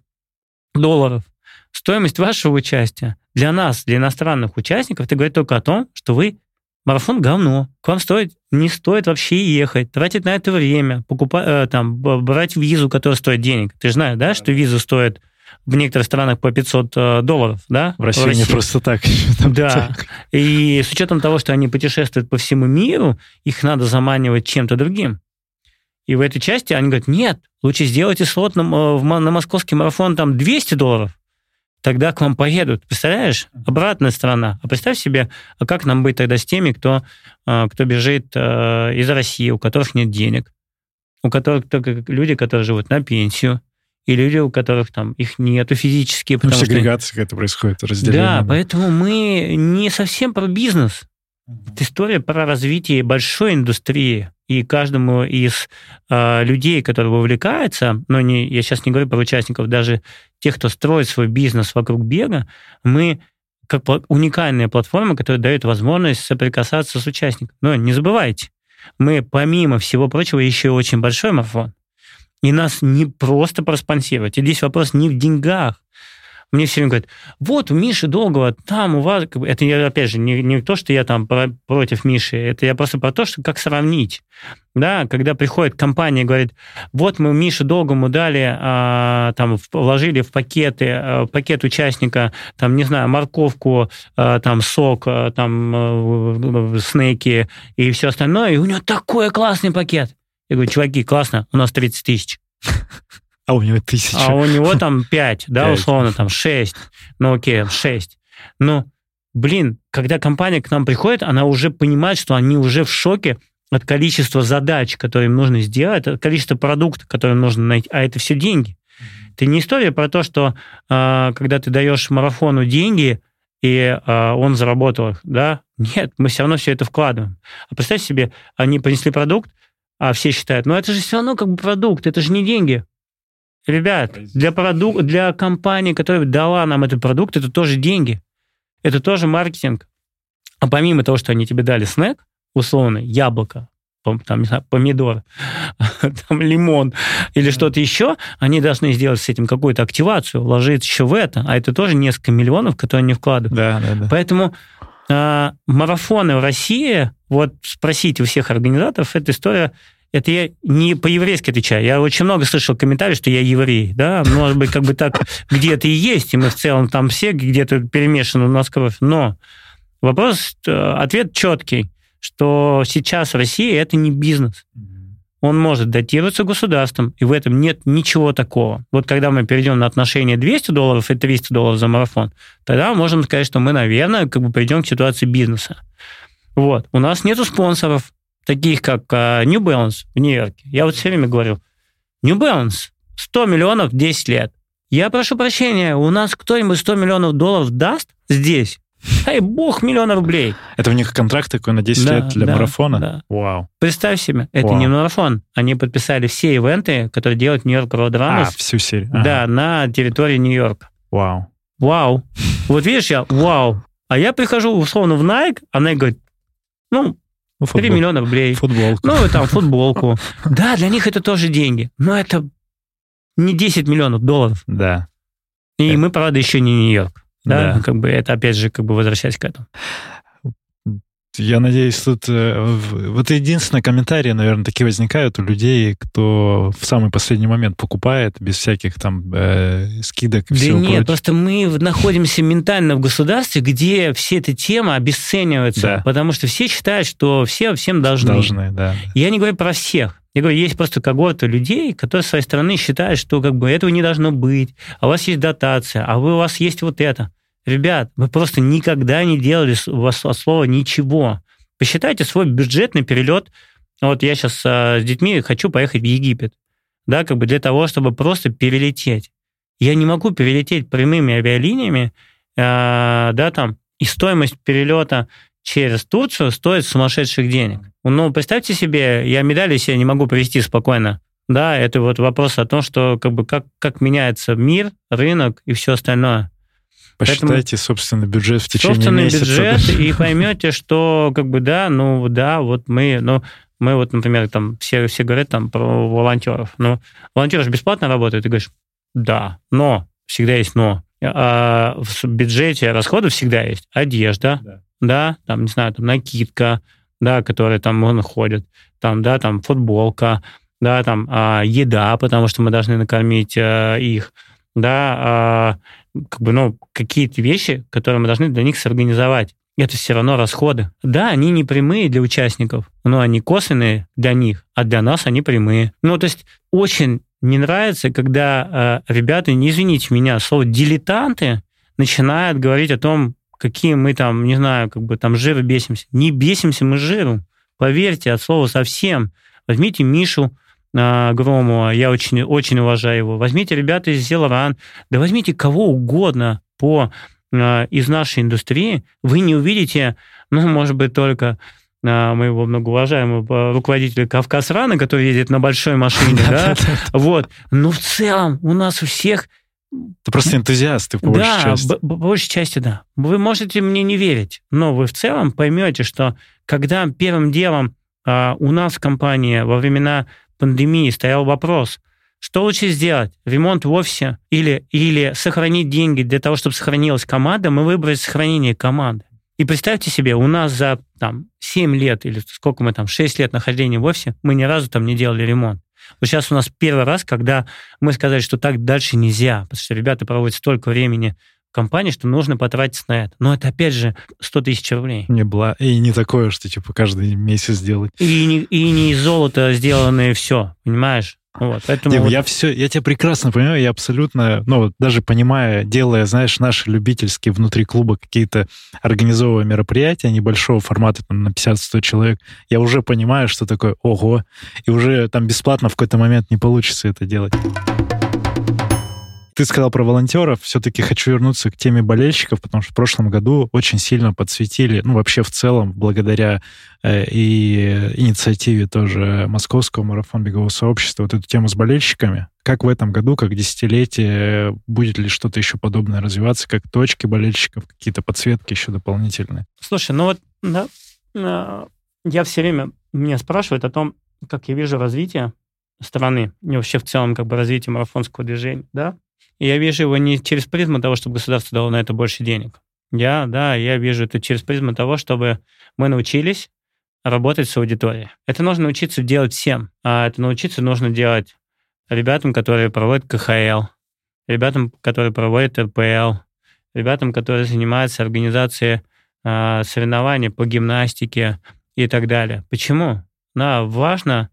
долларов стоимость вашего участия для нас, для иностранных участников, это говорит только о том, что вы марафон говно. К вам стоит, не стоит вообще ехать, тратить на это время, покупать, э, там, брать визу, которая стоит денег. Ты же знаешь, да, что виза стоит в некоторых странах по 500 э, долларов, да? В России, в просто так. Да. И с учетом того, что они путешествуют по всему миру, их надо заманивать чем-то другим. И в этой части они говорят, нет, лучше сделайте слот на, э, на московский марафон там 200 долларов, тогда к вам поедут. Представляешь? Обратная сторона. А представь себе, а как нам быть тогда с теми, кто, э, кто бежит из России, у которых нет денег, у которых только люди, которые живут на пенсию, и люди, у которых там их нету физически. Потому ну, сегрегация что... какая-то происходит, разделение. Да, поэтому мы не совсем про бизнес. Это история про развитие большой индустрии. И каждому из э, людей, которые вовлекаются, но не, я сейчас не говорю про участников, даже тех, кто строит свой бизнес вокруг бега, мы как уникальная платформа, которая дает возможность соприкасаться с участником. Но не забывайте, мы помимо всего прочего еще очень большой марафон. И нас не просто проспонсировать. И здесь вопрос не в деньгах. Мне все время говорят, вот у Миши Долгого, там у вас... Это, я, опять же, не, не то, что я там против Миши, это я просто про то, что как сравнить. Да, когда приходит компания и говорит, вот мы Мише Долгому дали, а, там, вложили в пакеты, а, в пакет участника, там, не знаю, морковку, а, там, сок, а, там, а, снеки и все остальное, и у него такой классный пакет. Я говорю, чуваки, классно, у нас 30 тысяч. А у него тысяча. А у него там 5, да, условно, там 6. Ну окей, 6. Но, блин, когда компания к нам приходит, она уже понимает, что они уже в шоке от количества задач, которые им нужно сделать, от количества продуктов, которые им нужно найти, а это все деньги. Это не история про то, что э, когда ты даешь марафону деньги, и э, он заработал да? Нет, мы все равно все это вкладываем. А представь себе, они принесли продукт, а все считают, ну это же все равно как бы продукт, это же не деньги. Ребят, для, продук... для компании, которая дала нам этот продукт, это тоже деньги. Это тоже маркетинг. А помимо того, что они тебе дали снэк, условно, яблоко, там, не знаю, помидор, <laughs> там, лимон или что-то еще, они должны сделать с этим какую-то активацию, вложить еще в это, а это тоже несколько миллионов, которые они вкладывают. Да, да, да. Поэтому э, марафоны в России, вот спросите у всех организаторов, эта история это я не по-еврейски отвечаю. Я очень много слышал комментариев, что я еврей, да, может быть, как бы так где-то и есть, и мы в целом там все где-то перемешаны у нас кровь. Но вопрос, э, ответ четкий, что сейчас в России это не бизнес. Он может датироваться государством, и в этом нет ничего такого. Вот когда мы перейдем на отношение 200 долларов и 300 долларов за марафон, тогда можем сказать, что мы, наверное, как бы придем к ситуации бизнеса. Вот. У нас нету спонсоров, таких как uh, New Balance в Нью-Йорке. Я вот все время говорю, New Balance 100 миллионов 10 лет. Я прошу прощения, у нас кто-нибудь 100 миллионов долларов даст здесь? Ай, бог, миллион рублей. Это у них контракт такой на 10 да, лет для да, марафона? Да. Вау. Представь себе, это Вау. не марафон. Они подписали все ивенты, которые делают Нью-Йорк Road Runners. А, всю серию. Ага. Да, на территории Нью-Йорка. Вау. Вау. Вот видишь, я вау. А я прихожу условно в Nike, а Nike говорит, ну, ну, 3 миллиона рублей. Футболку. Ну, там, футболку. <laughs> Да, для них это тоже деньги. Но это не 10 миллионов долларов. Да. И мы, правда, еще не Нью-Йорк. Да? да, как бы это опять же как бы возвращаясь к этому. Я надеюсь, тут э, вот единственные комментарии, наверное, такие возникают у людей, кто в самый последний момент покупает без всяких там э, скидок и да всего нет, прочего. просто мы находимся ментально в государстве, где все эта тема обесценивается, да. потому что все считают, что все всем должны. Должны, да. Я не говорю про всех. Я говорю, есть просто когорта людей, которые с своей стороны считают, что как бы этого не должно быть, а у вас есть дотация, а вы, у вас есть вот это. Ребят, вы просто никогда не делали у вас от слова ничего. Посчитайте свой бюджетный перелет. Вот я сейчас а, с детьми хочу поехать в Египет, да, как бы для того, чтобы просто перелететь. Я не могу перелететь прямыми авиалиниями, э, да, там, и стоимость перелета через Турцию стоит сумасшедших денег. Ну, представьте себе, я медали себе не могу привести спокойно. Да, это вот вопрос о том, что как бы как, как меняется мир, рынок и все остальное. Посчитайте Поэтому собственный бюджет в течение собственный месяца. бюджет <laughs> и поймете, что как бы да, ну да, вот мы, ну мы вот, например, там все, все говорят там про волонтеров. Ну, волонтеры же бесплатно работают, ты говоришь, да, но, всегда есть но. А в бюджете расходов всегда есть одежда, да да, там, не знаю, там накидка, да, которая там находят, там, да, там футболка, да, там а, еда, потому что мы должны накормить а, их, да, а, как бы, ну, какие-то вещи, которые мы должны для них сорганизовать. Это все равно расходы. Да, они не прямые для участников, но они косвенные для них, а для нас они прямые. Ну, то есть очень не нравится, когда э, ребята, не извините меня, слово дилетанты начинают говорить о том, какие мы там, не знаю, как бы там жиры бесимся. Не бесимся мы жиром. Поверьте, от слова совсем. Возьмите Мишу Громова, я очень, очень уважаю его. Возьмите ребята из Зелоран, да возьмите кого угодно по, э, из нашей индустрии, вы не увидите, ну, может быть, только э, моего многоуважаемого руководителя Кавказ Рана, который едет на большой машине, <laughs> да, вот. Но в целом у нас у всех ты просто энтузиаст, ты по да, большей части. Да, по большей части, да. Вы можете мне не верить, но вы в целом поймете, что когда первым делом у нас в компании во времена пандемии стоял вопрос, что лучше сделать, ремонт в офисе или, или сохранить деньги для того, чтобы сохранилась команда, мы выбрали сохранение команды. И представьте себе, у нас за там, 7 лет или сколько мы там, 6 лет нахождения в офисе, мы ни разу там не делали ремонт. Вот сейчас у нас первый раз, когда мы сказали, что так дальше нельзя, потому что ребята проводят столько времени компании, что нужно потратить на это. Но это, опять же, 100 тысяч рублей. Не было. И не такое, что типа каждый месяц делать. И не, и не из золота сделанное все, понимаешь? Вот, поэтому Дим, вот... я все, я тебя прекрасно понимаю, я абсолютно, ну, даже понимая, делая, знаешь, наши любительские внутри клуба какие-то организовывая мероприятия небольшого формата, там, на 50-100 человек, я уже понимаю, что такое ого, и уже там бесплатно в какой-то момент не получится это делать. Ты сказал про волонтеров. Все-таки хочу вернуться к теме болельщиков, потому что в прошлом году очень сильно подсветили, ну, вообще в целом, благодаря э, и инициативе тоже Московского марафон бегового сообщества, вот эту тему с болельщиками. Как в этом году, как десятилетие, будет ли что-то еще подобное развиваться, как точки болельщиков, какие-то подсветки еще дополнительные? Слушай, ну вот да, а, я все время меня спрашивают о том, как я вижу развитие страны и вообще в целом как бы развитие марафонского движения, да, я вижу его не через призму того, чтобы государство дало на это больше денег. Я, да, я вижу это через призму того, чтобы мы научились работать с аудиторией. Это нужно научиться делать всем. А это научиться нужно делать ребятам, которые проводят КХЛ, ребятам, которые проводят РПЛ, ребятам, которые занимаются организацией э, соревнований по гимнастике и так далее. Почему? Да, важно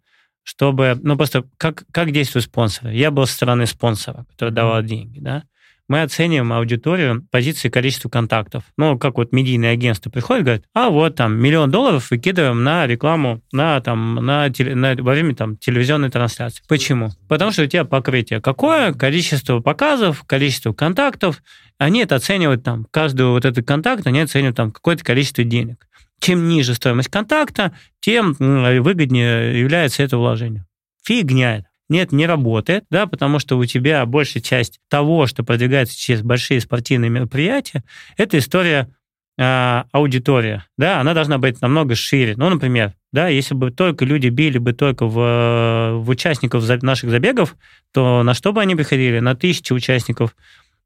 чтобы, ну просто как, как действуют спонсоры? Я был со стороны спонсора, который давал деньги, да. Мы оцениваем аудиторию позиции количества контактов. Ну, как вот медийное агентство приходит, говорит, а вот там миллион долларов выкидываем на рекламу, на там, на, на, во время там телевизионной трансляции. Почему? Потому что у тебя покрытие. Какое количество показов, количество контактов, они это оценивают там, каждый вот этот контакт, они оценивают там какое-то количество денег чем ниже стоимость контакта, тем выгоднее является это вложение. Фигня Нет, не работает, да, потому что у тебя большая часть того, что продвигается через большие спортивные мероприятия, это история э, аудитория, да, она должна быть намного шире. Ну, например, да, если бы только люди били бы только в, в участников наших забегов, то на что бы они приходили? На тысячи участников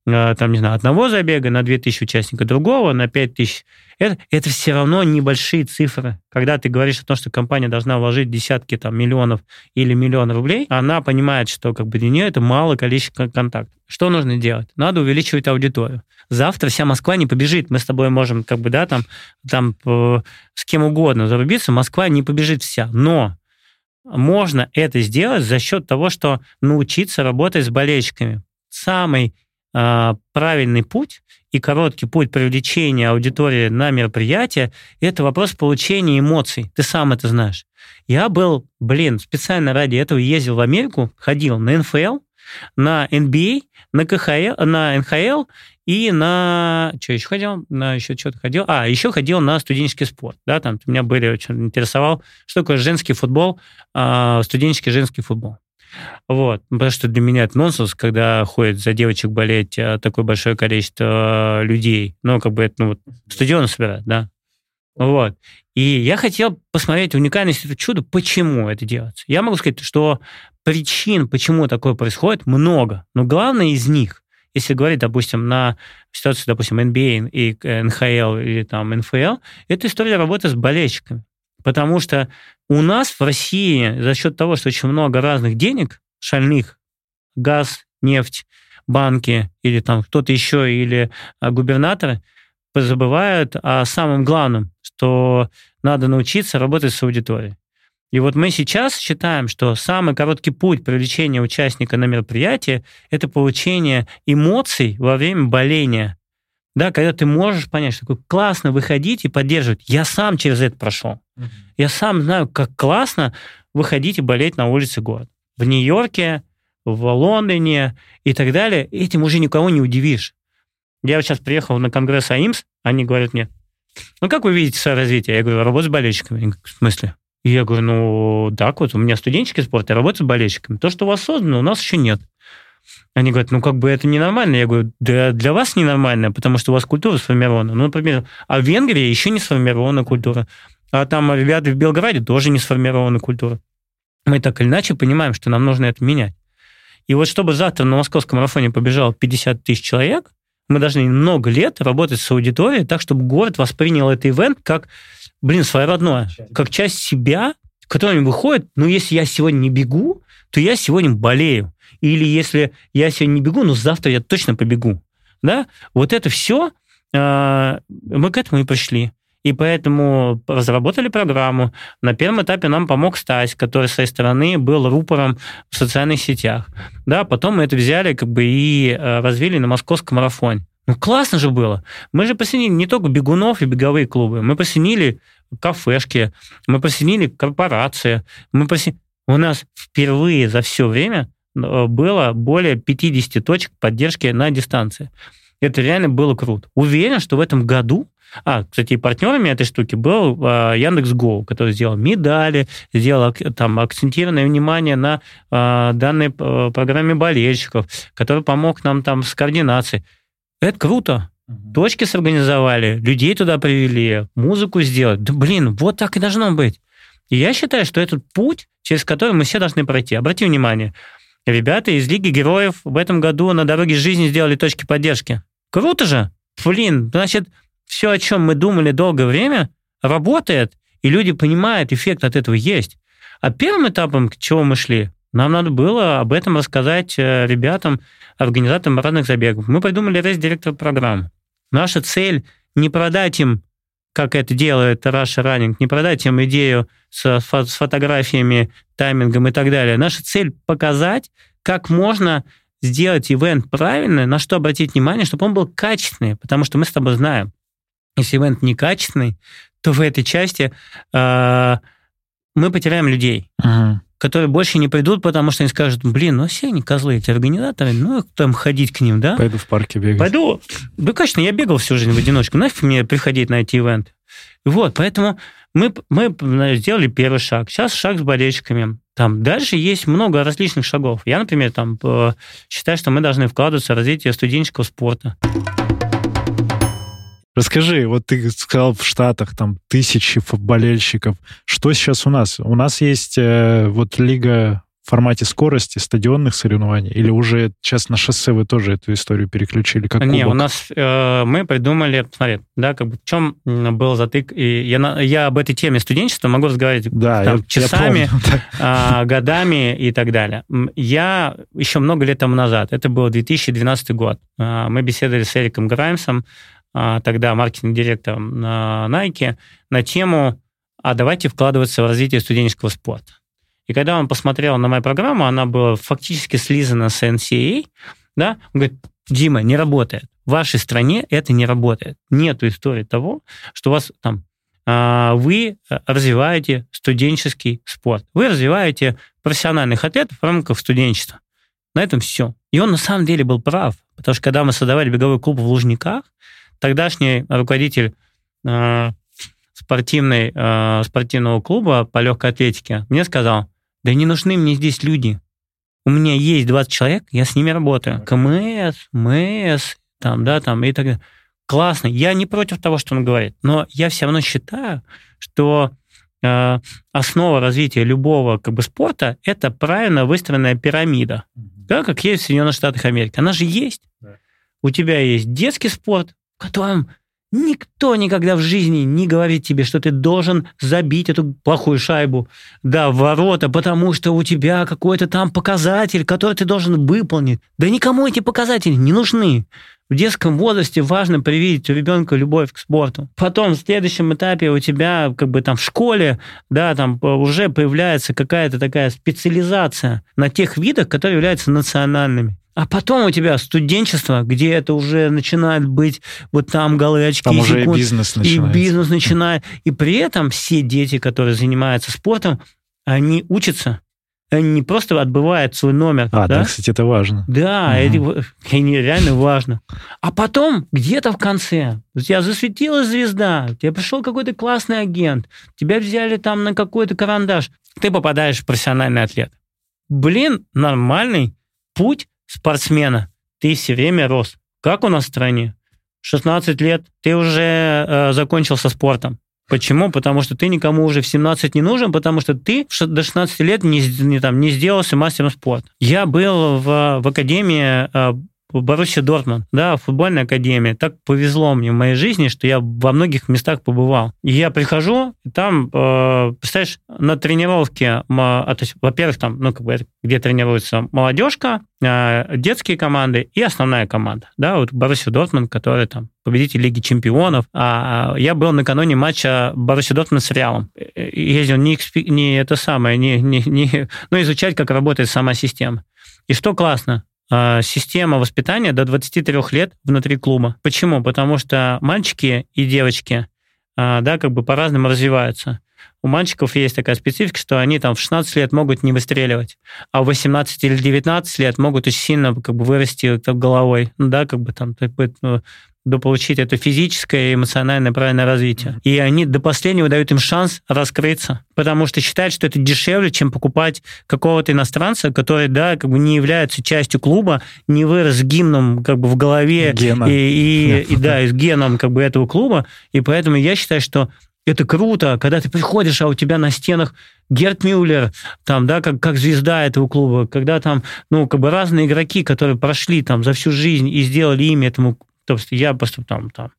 там, не знаю, одного забега на 2000 участников, другого на 5000. Это, это все равно небольшие цифры. Когда ты говоришь о том, что компания должна вложить десятки там, миллионов или миллион рублей, она понимает, что как бы для нее это мало количество контактов. Что нужно делать? Надо увеличивать аудиторию. Завтра вся Москва не побежит. Мы с тобой можем как бы, да, там, там э, с кем угодно зарубиться. Москва не побежит вся. Но можно это сделать за счет того, что научиться работать с болельщиками. Самый правильный путь и короткий путь привлечения аудитории на мероприятие – это вопрос получения эмоций. Ты сам это знаешь. Я был, блин, специально ради этого ездил в Америку, ходил на НФЛ, на NBA, а, на КХЛ, на НХЛ и на... Что еще ходил? На еще что-то ходил. А, еще ходил на студенческий спорт. Да, там меня были очень интересовал, что такое женский футбол, а, студенческий женский футбол. Вот. Потому что для меня это нонсенс, когда ходит за девочек болеть а, такое большое количество людей. Ну, как бы это, ну, стадион собирают, да. Вот. И я хотел посмотреть уникальность этого чуда, почему это делается. Я могу сказать, что причин, почему такое происходит, много. Но главное из них, если говорить, допустим, на ситуацию, допустим, NBA и НХЛ или там НФЛ, это история работы с болельщиками. Потому что у нас в России за счет того, что очень много разных денег, шальных, газ, нефть, банки или там кто-то еще, или а, губернаторы, забывают о самом главном, что надо научиться работать с аудиторией. И вот мы сейчас считаем, что самый короткий путь привлечения участника на мероприятие – это получение эмоций во время боления да, когда ты можешь понять, что такое классно выходить и поддерживать. Я сам через это прошел. Mm-hmm. Я сам знаю, как классно выходить и болеть на улице города. В Нью-Йорке, в Лондоне и так далее. Этим уже никого не удивишь. Я вот сейчас приехал на конгресс АИМС, они говорят мне, ну как вы видите свое развитие? Я говорю, работа с болельщиками. В смысле? И я говорю, ну так вот, у меня студенческий спорт, я работаю с болельщиками. То, что у вас создано, у нас еще нет. Они говорят, ну как бы это ненормально. Я говорю, да для вас ненормально, потому что у вас культура сформирована. Ну, например, а в Венгрии еще не сформирована культура. А там ребята в Белграде тоже не сформирована культура. Мы так или иначе понимаем, что нам нужно это менять. И вот чтобы завтра на московском марафоне побежал 50 тысяч человек, мы должны много лет работать с аудиторией так, чтобы город воспринял этот ивент как, блин, свое родное, как часть себя, которая выходит, ну, если я сегодня не бегу, то я сегодня болею. Или если я сегодня не бегу, но завтра я точно побегу. Да? Вот это все а, мы к этому и пришли. И поэтому разработали программу. На первом этапе нам помог Стась, который с своей стороны был рупором в социальных сетях. Да, потом мы это взяли как бы и а, развили на московском марафоне. Ну, классно же было. Мы же посетили не только бегунов и беговые клубы, мы посетили кафешки, мы посетили корпорации, мы посетили... У нас впервые за все время э, было более 50 точек поддержки на дистанции. Это реально было круто. Уверен, что в этом году а, кстати, партнерами этой штуки был а, Яндекс.Го, который сделал медали, сделал там акцентированное внимание на а, данной программе болельщиков, который помог нам там с координацией. Это круто. Точки сорганизовали, людей туда привели, музыку сделать. Да блин, вот так и должно быть. И я считаю, что этот путь, через который мы все должны пройти. Обрати внимание, ребята из Лиги Героев в этом году на дороге жизни сделали точки поддержки. Круто же! Блин, значит, все, о чем мы думали долгое время, работает, и люди понимают, эффект от этого есть. А первым этапом, к чему мы шли, нам надо было об этом рассказать э, ребятам, организаторам разных забегов. Мы придумали рейс-директор программ. Наша цель не продать им, как это делает Russia Running, не продать им идею с, с фотографиями, таймингом и так далее. Наша цель показать, как можно сделать ивент правильно, на что обратить внимание, чтобы он был качественный, потому что мы с тобой знаем, если ивент некачественный, то в этой части э, мы потеряем людей, uh-huh. Которые больше не придут, потому что они скажут, блин, ну все они козлы, эти организаторы, ну там ходить к ним, да? Пойду в парке бегать. Пойду. Да, конечно, я бегал всю жизнь в одиночку, нафиг мне приходить на эти ивенты. Вот, поэтому мы, мы сделали первый шаг. Сейчас шаг с болельщиками. Там дальше есть много различных шагов. Я, например, там э, считаю, что мы должны вкладываться в развитие студенческого спорта. Расскажи, вот ты сказал в Штатах там тысячи болельщиков. Что сейчас у нас? У нас есть э, вот лига в формате скорости стадионных соревнований? Или уже сейчас на шоссе вы тоже эту историю переключили? Как Не, у нас э, мы придумали, смотри, да, как бы в чем был затык. И я, я об этой теме студенчества могу разговаривать да, там, я, часами, я э, годами и так далее. Я еще много лет тому назад, это был 2012 год, э, мы беседовали с Эриком Граймсом, тогда маркетинг-директором на Nike, на тему «А давайте вкладываться в развитие студенческого спорта». И когда он посмотрел на мою программу, она была фактически слизана с NCAA, да, он говорит, Дима, не работает. В вашей стране это не работает. Нет истории того, что у вас там а, вы развиваете студенческий спорт. Вы развиваете профессиональных атлетов в рамках студенчества. На этом все. И он на самом деле был прав. Потому что когда мы создавали беговой клуб в Лужниках, тогдашний руководитель э, спортивной, э, спортивного клуба по легкой атлетике мне сказал, да не нужны мне здесь люди. У меня есть 20 человек, я с ними работаю. КМС, МС, там, да, там и так далее. Классно. Я не против того, что он говорит, но я все равно считаю, что э, основа развития любого как бы спорта это правильно выстроенная пирамида, да, как есть в Соединенных Штатах Америки. Она же есть. Да. У тебя есть детский спорт, в котором никто никогда в жизни не говорит тебе, что ты должен забить эту плохую шайбу, да, в ворота, потому что у тебя какой-то там показатель, который ты должен выполнить. Да никому эти показатели не нужны. В детском возрасте важно привить у ребенка любовь к спорту. Потом в следующем этапе у тебя как бы там в школе, да, там уже появляется какая-то такая специализация на тех видах, которые являются национальными. А потом у тебя студенчество, где это уже начинает быть вот там галочки. Там уже секунд, и бизнес начинается. И бизнес начинает. И при этом все дети, которые занимаются спортом, они учатся. Они не просто отбывают свой номер. А, да, да кстати, это важно. Да, угу. это, это реально важно. А потом, где-то в конце, у тебя засветилась звезда, у тебя пришел какой-то классный агент, тебя взяли там на какой-то карандаш, ты попадаешь в профессиональный атлет. Блин, нормальный путь спортсмена, ты все время рос. Как у нас в стране? 16 лет, ты уже э, закончил со спортом. Почему? Потому что ты никому уже в 17 не нужен, потому что ты до 16 лет не, не, там, не сделался мастером спорта. Я был в, в академии э, Боруссия Дортмунд, да, футбольная академия. Так повезло мне в моей жизни, что я во многих местах побывал. И я прихожу, и там, э, представляешь, на тренировке, а, то есть, во-первых, там, ну, как бы, где тренируется молодежка, э, детские команды и основная команда. Да, вот Боруссия Дортмунд, который там победитель Лиги Чемпионов. А я был накануне матча Боруссия Дортмунд с Реалом. Ездил не, не это самое, не, не, не, ну, изучать, как работает сама система. И что классно, а, система воспитания до 23 лет внутри клуба. Почему? Потому что мальчики и девочки, а, да, как бы по-разному развиваются. У мальчиков есть такая специфика, что они там в 16 лет могут не выстреливать, а в 18 или 19 лет могут очень сильно как бы вырасти головой, ну, да, как бы там, дополучить это физическое и эмоциональное правильное развитие. И они до последнего дают им шанс раскрыться, потому что считают, что это дешевле, чем покупать какого-то иностранца, который, да, как бы не является частью клуба, не вырос гимном как бы в голове Гена. и, и, <laughs> и, да, и с геном как бы этого клуба. И поэтому я считаю, что это круто, когда ты приходишь, а у тебя на стенах Герт Мюллер, там, да, как, как звезда этого клуба, когда там, ну, как бы разные игроки, которые прошли там за всю жизнь и сделали имя этому то есть я просто там, там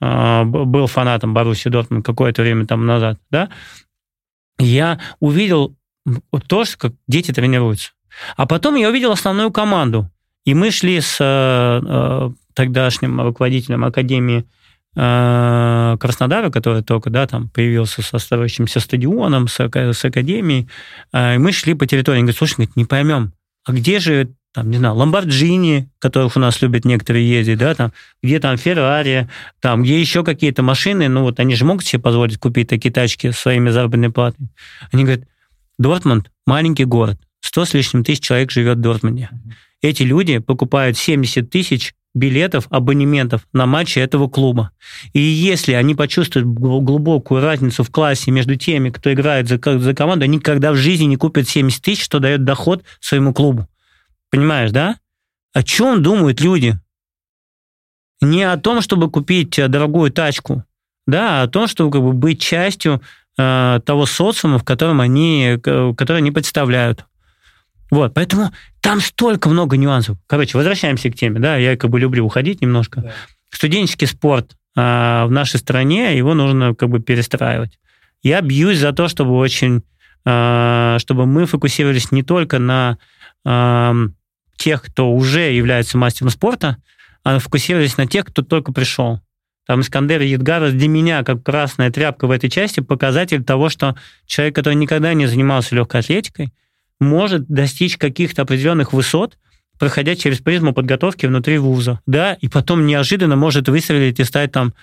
а, был фанатом Баруси Дортмунд какое-то время там назад, да, я увидел то, как дети тренируются. А потом я увидел основную команду. И мы шли с э, э тогдашним руководителем Академии э, Краснодара, который только да, там появился со строящимся стадионом, с, с Академией. Э, и мы шли по территории. Он говорит, слушай, говорит, не поймем, а где же там, не знаю, Ламборджини, которых у нас любят некоторые ездить, да, там, где там Феррари, там, где еще какие-то машины, ну вот они же могут себе позволить купить такие тачки своими заработной платой. Они говорят, Дортмунд – маленький город, 100 с лишним тысяч человек живет в Дортмунде. Эти люди покупают 70 тысяч билетов, абонементов на матчи этого клуба. И если они почувствуют глубокую разницу в классе между теми, кто играет за, за команду, они никогда в жизни не купят 70 тысяч, что дает доход своему клубу. Понимаешь, да? О чем думают люди? Не о том, чтобы купить э, дорогую тачку, да, а о том, чтобы как бы, быть частью э, того социума, в котором они, который они представляют. Вот, поэтому там столько много нюансов. Короче, возвращаемся к теме, да, я как бы люблю уходить немножко. Да. Студенческий спорт э, в нашей стране, его нужно как бы перестраивать. Я бьюсь за то, чтобы очень, э, чтобы мы фокусировались не только на э, тех, кто уже является мастером спорта, а фокусировались на тех, кто только пришел. Там Искандер Едгаров для меня, как красная тряпка в этой части, показатель того, что человек, который никогда не занимался легкой атлетикой, может достичь каких-то определенных высот, проходя через призму подготовки внутри вуза, да, и потом неожиданно может выстрелить и стать там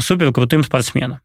супер крутым спортсменом.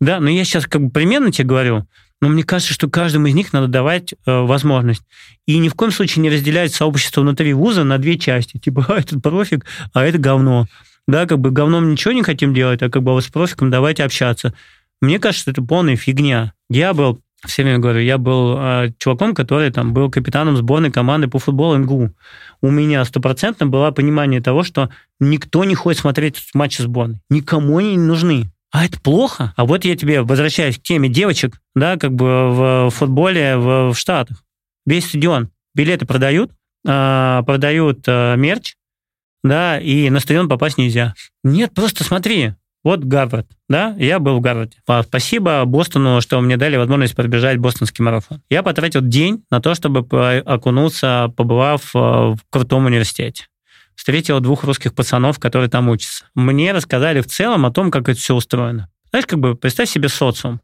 Да, но я сейчас как бы примерно тебе говорю, но мне кажется, что каждому из них надо давать э, возможность. И ни в коем случае не разделять сообщество внутри вуза на две части. Типа, <laughs> а этот профик, а это говно. Да, как бы говном ничего не хотим делать, а как бы вот с профиком давайте общаться. Мне кажется, это полная фигня. Я был, все время говорю, я был э, чуваком, который там был капитаном сборной команды по футболу МГУ. У меня стопроцентно было понимание того, что никто не хочет смотреть матчи сборной. Никому они не нужны а это плохо. А вот я тебе возвращаюсь к теме девочек, да, как бы в футболе в, в Штатах. Весь стадион. Билеты продают, э, продают э, мерч, да, и на стадион попасть нельзя. Нет, просто смотри, вот Гарвард, да, я был в Гарварде. Спасибо Бостону, что мне дали возможность пробежать бостонский марафон. Я потратил день на то, чтобы окунуться, побывав в крутом университете встретила двух русских пацанов, которые там учатся. Мне рассказали в целом о том, как это все устроено. Знаешь, как бы представь себе социум.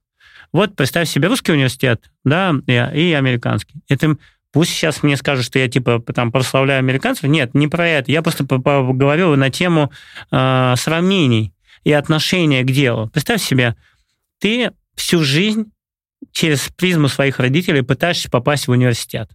Вот представь себе русский университет, да, и, американский. Это Пусть сейчас мне скажут, что я типа там прославляю американцев. Нет, не про это. Я просто поговорил на тему э, сравнений и отношения к делу. Представь себе, ты всю жизнь через призму своих родителей пытаешься попасть в университет.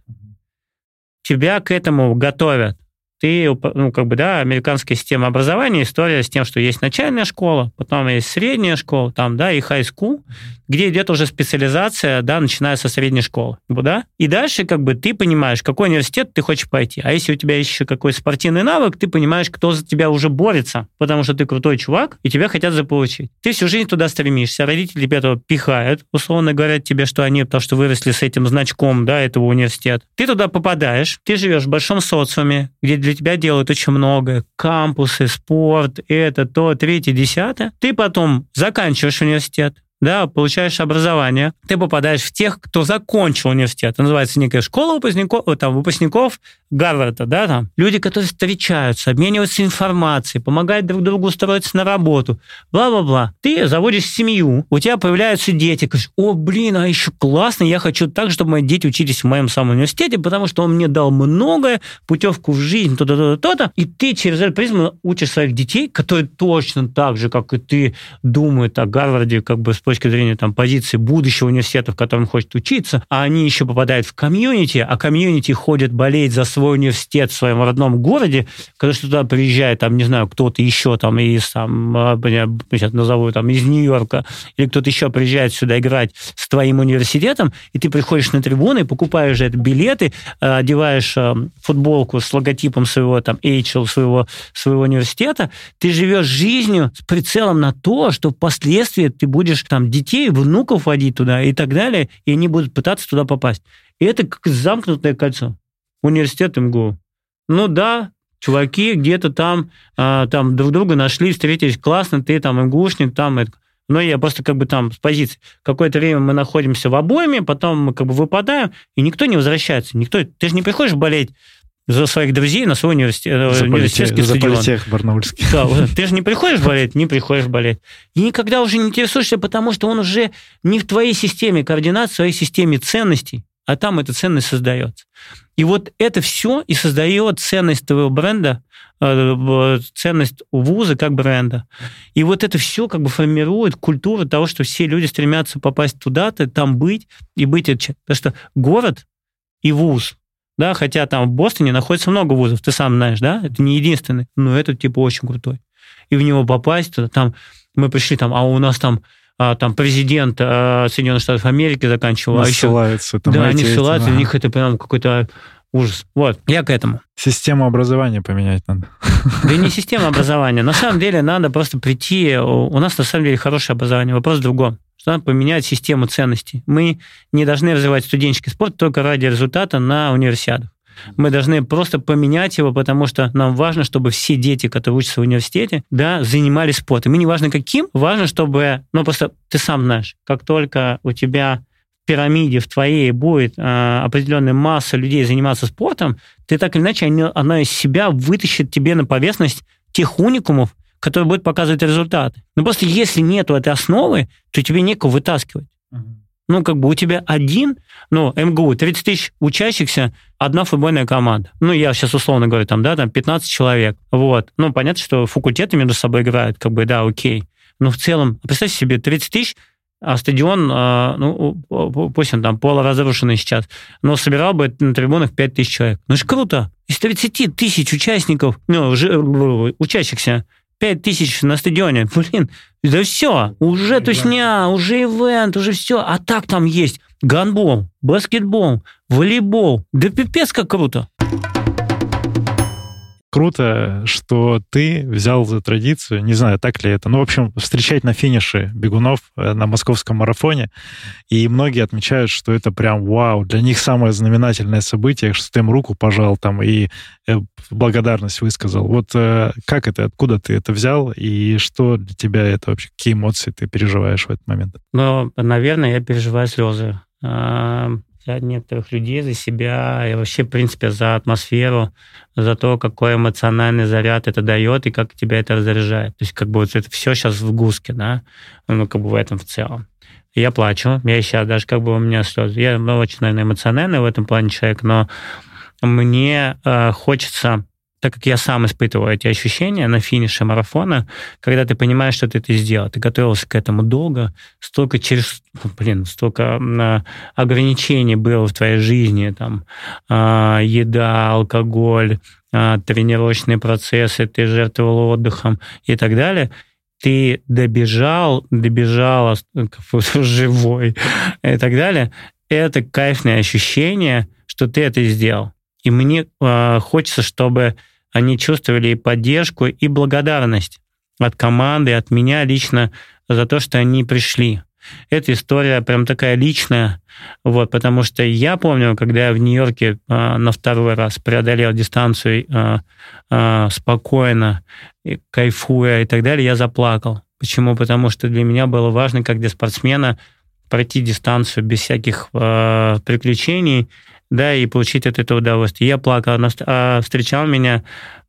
Тебя к этому готовят ты, ну, как бы, да, американская система образования, история с тем, что есть начальная школа, потом есть средняя школа, там, да, и high school, где идет уже специализация, да, начиная со средней школы, да, и дальше, как бы, ты понимаешь, какой университет ты хочешь пойти, а если у тебя еще какой спортивный навык, ты понимаешь, кто за тебя уже борется, потому что ты крутой чувак, и тебя хотят заполучить. Ты всю жизнь туда стремишься, родители тебя туда пихают, условно говорят тебе, что они, потому что выросли с этим значком, да, этого университета. Ты туда попадаешь, ты живешь в большом социуме, где для тебя делают очень многое. Кампусы, спорт, это, то, третье, десятое. Ты потом заканчиваешь университет, да, получаешь образование, ты попадаешь в тех, кто закончил университет. Это называется некая школа выпускников, там, выпускников Гарварда, да, там. Люди, которые встречаются, обмениваются информацией, помогают друг другу устроиться на работу, бла-бла-бла. Ты заводишь семью, у тебя появляются дети, говоришь, о, блин, а еще классно, я хочу так, чтобы мои дети учились в моем самом университете, потому что он мне дал многое, путевку в жизнь, то-то, то-то, то-то, и ты через эту призму учишь своих детей, которые точно так же, как и ты, думают о Гарварде, как бы точки зрения там, позиции будущего университета, в котором хочет учиться, а они еще попадают в комьюнити, а комьюнити ходит болеть за свой университет в своем родном городе, когда что туда приезжает, там, не знаю, кто-то еще там из, там, а, сейчас назову, там, из Нью-Йорка, или кто-то еще приезжает сюда играть с твоим университетом, и ты приходишь на трибуны, покупаешь это билеты, э, одеваешь э, футболку с логотипом своего там HL, своего, своего университета, ты живешь жизнью с прицелом на то, что впоследствии ты будешь там детей, внуков водить туда и так далее, и они будут пытаться туда попасть. И это как замкнутое кольцо. Университет МГУ. Ну да, чуваки где-то там, а, там друг друга нашли, встретились, классно, ты там МГУшник, там это. Но я просто как бы там с позиции. Какое-то время мы находимся в обойме, потом мы как бы выпадаем, и никто не возвращается. Никто, ты же не приходишь болеть за своих друзей на свой университет, э, за университетский за стадион. политех барнаульский. Да, ты же не приходишь болеть, не приходишь болеть. И никогда уже не интересуешься, потому что он уже не в твоей системе координат, в своей системе ценностей, а там эта ценность создается. И вот это все и создает ценность твоего бренда, э, ценность вуза как бренда. И вот это все как бы формирует культуру того, что все люди стремятся попасть туда-то, там быть и быть. Потому что город и вуз, да, хотя там в Бостоне находится много вузов, ты сам знаешь, да, это не единственный, но этот типа очень крутой. И в него попасть, там мы пришли там, а у нас там а, там президент а, Соединенных Штатов Америки заканчивал. а ссылаются. Там да, они ссылаются, ага. у них это прям какой-то ужас. Вот, я к этому. Систему образования поменять надо. Да не система образования. На самом деле надо просто прийти... У нас на самом деле хорошее образование. Вопрос в другом. Что надо поменять систему ценностей. Мы не должны развивать студенческий спорт только ради результата на универсиадах. Мы должны просто поменять его, потому что нам важно, чтобы все дети, которые учатся в университете, да, занимались спортом. И не важно каким, важно, чтобы, ну просто ты сам знаешь, как только у тебя в пирамиде в твоей будет э, определенная масса людей заниматься спортом, ты так или иначе, она из себя вытащит тебе на поверхность тех уникумов, которые будут показывать результаты. Но просто если нету этой основы, то тебе некого вытаскивать. Ну, как бы у тебя один, ну, МГУ, 30 тысяч учащихся, одна футбольная команда. Ну, я сейчас условно говорю, там, да, там 15 человек. Вот. Ну, понятно, что факультеты между собой играют, как бы, да, окей. Но в целом, представьте себе, 30 тысяч, а стадион, а, ну, пусть он там полуразрушенный сейчас, но собирал бы на трибунах 5 тысяч человек. Ну, это же круто. Из 30 тысяч участников, ну, учащихся, 5 тысяч на стадионе. Блин, да все, уже тусня, уже ивент, уже все. А так там есть гандбол, баскетбол, волейбол. Да пипец как круто круто, что ты взял за традицию, не знаю, так ли это, ну, в общем, встречать на финише бегунов э, на московском марафоне, и многие отмечают, что это прям вау, для них самое знаменательное событие, что ты им руку пожал там и э, благодарность высказал. Вот э, как это, откуда ты это взял, и что для тебя это вообще, какие эмоции ты переживаешь в этот момент? Ну, наверное, я переживаю слезы за некоторых людей, за себя и вообще, в принципе, за атмосферу, за то, какой эмоциональный заряд это дает и как тебя это разряжает. То есть как бы вот это все сейчас в гуске, да, ну как бы в этом в целом. Я плачу, я сейчас даже как бы у меня слезы. Я ну, очень, наверное, эмоциональный в этом плане человек, но мне э, хочется так как я сам испытываю эти ощущения на финише марафона, когда ты понимаешь, что ты это сделал, ты готовился к этому долго, столько через, ну, блин, столько а, ограничений было в твоей жизни, там, а, еда, алкоголь, а, тренировочные процессы, ты жертвовал отдыхом и так далее, ты добежал, добежал <laughs> живой и так далее, это кайфное ощущение, что ты это сделал. И мне э, хочется, чтобы они чувствовали и поддержку, и благодарность от команды, от меня лично за то, что они пришли. Эта история прям такая личная, вот, потому что я помню, когда я в Нью-Йорке э, на второй раз преодолел дистанцию э, э, спокойно, кайфуя и так далее, я заплакал. Почему? Потому что для меня было важно, как для спортсмена, пройти дистанцию без всяких э, приключений, да, и получить от этого удовольствие. Я плакал, а встречал меня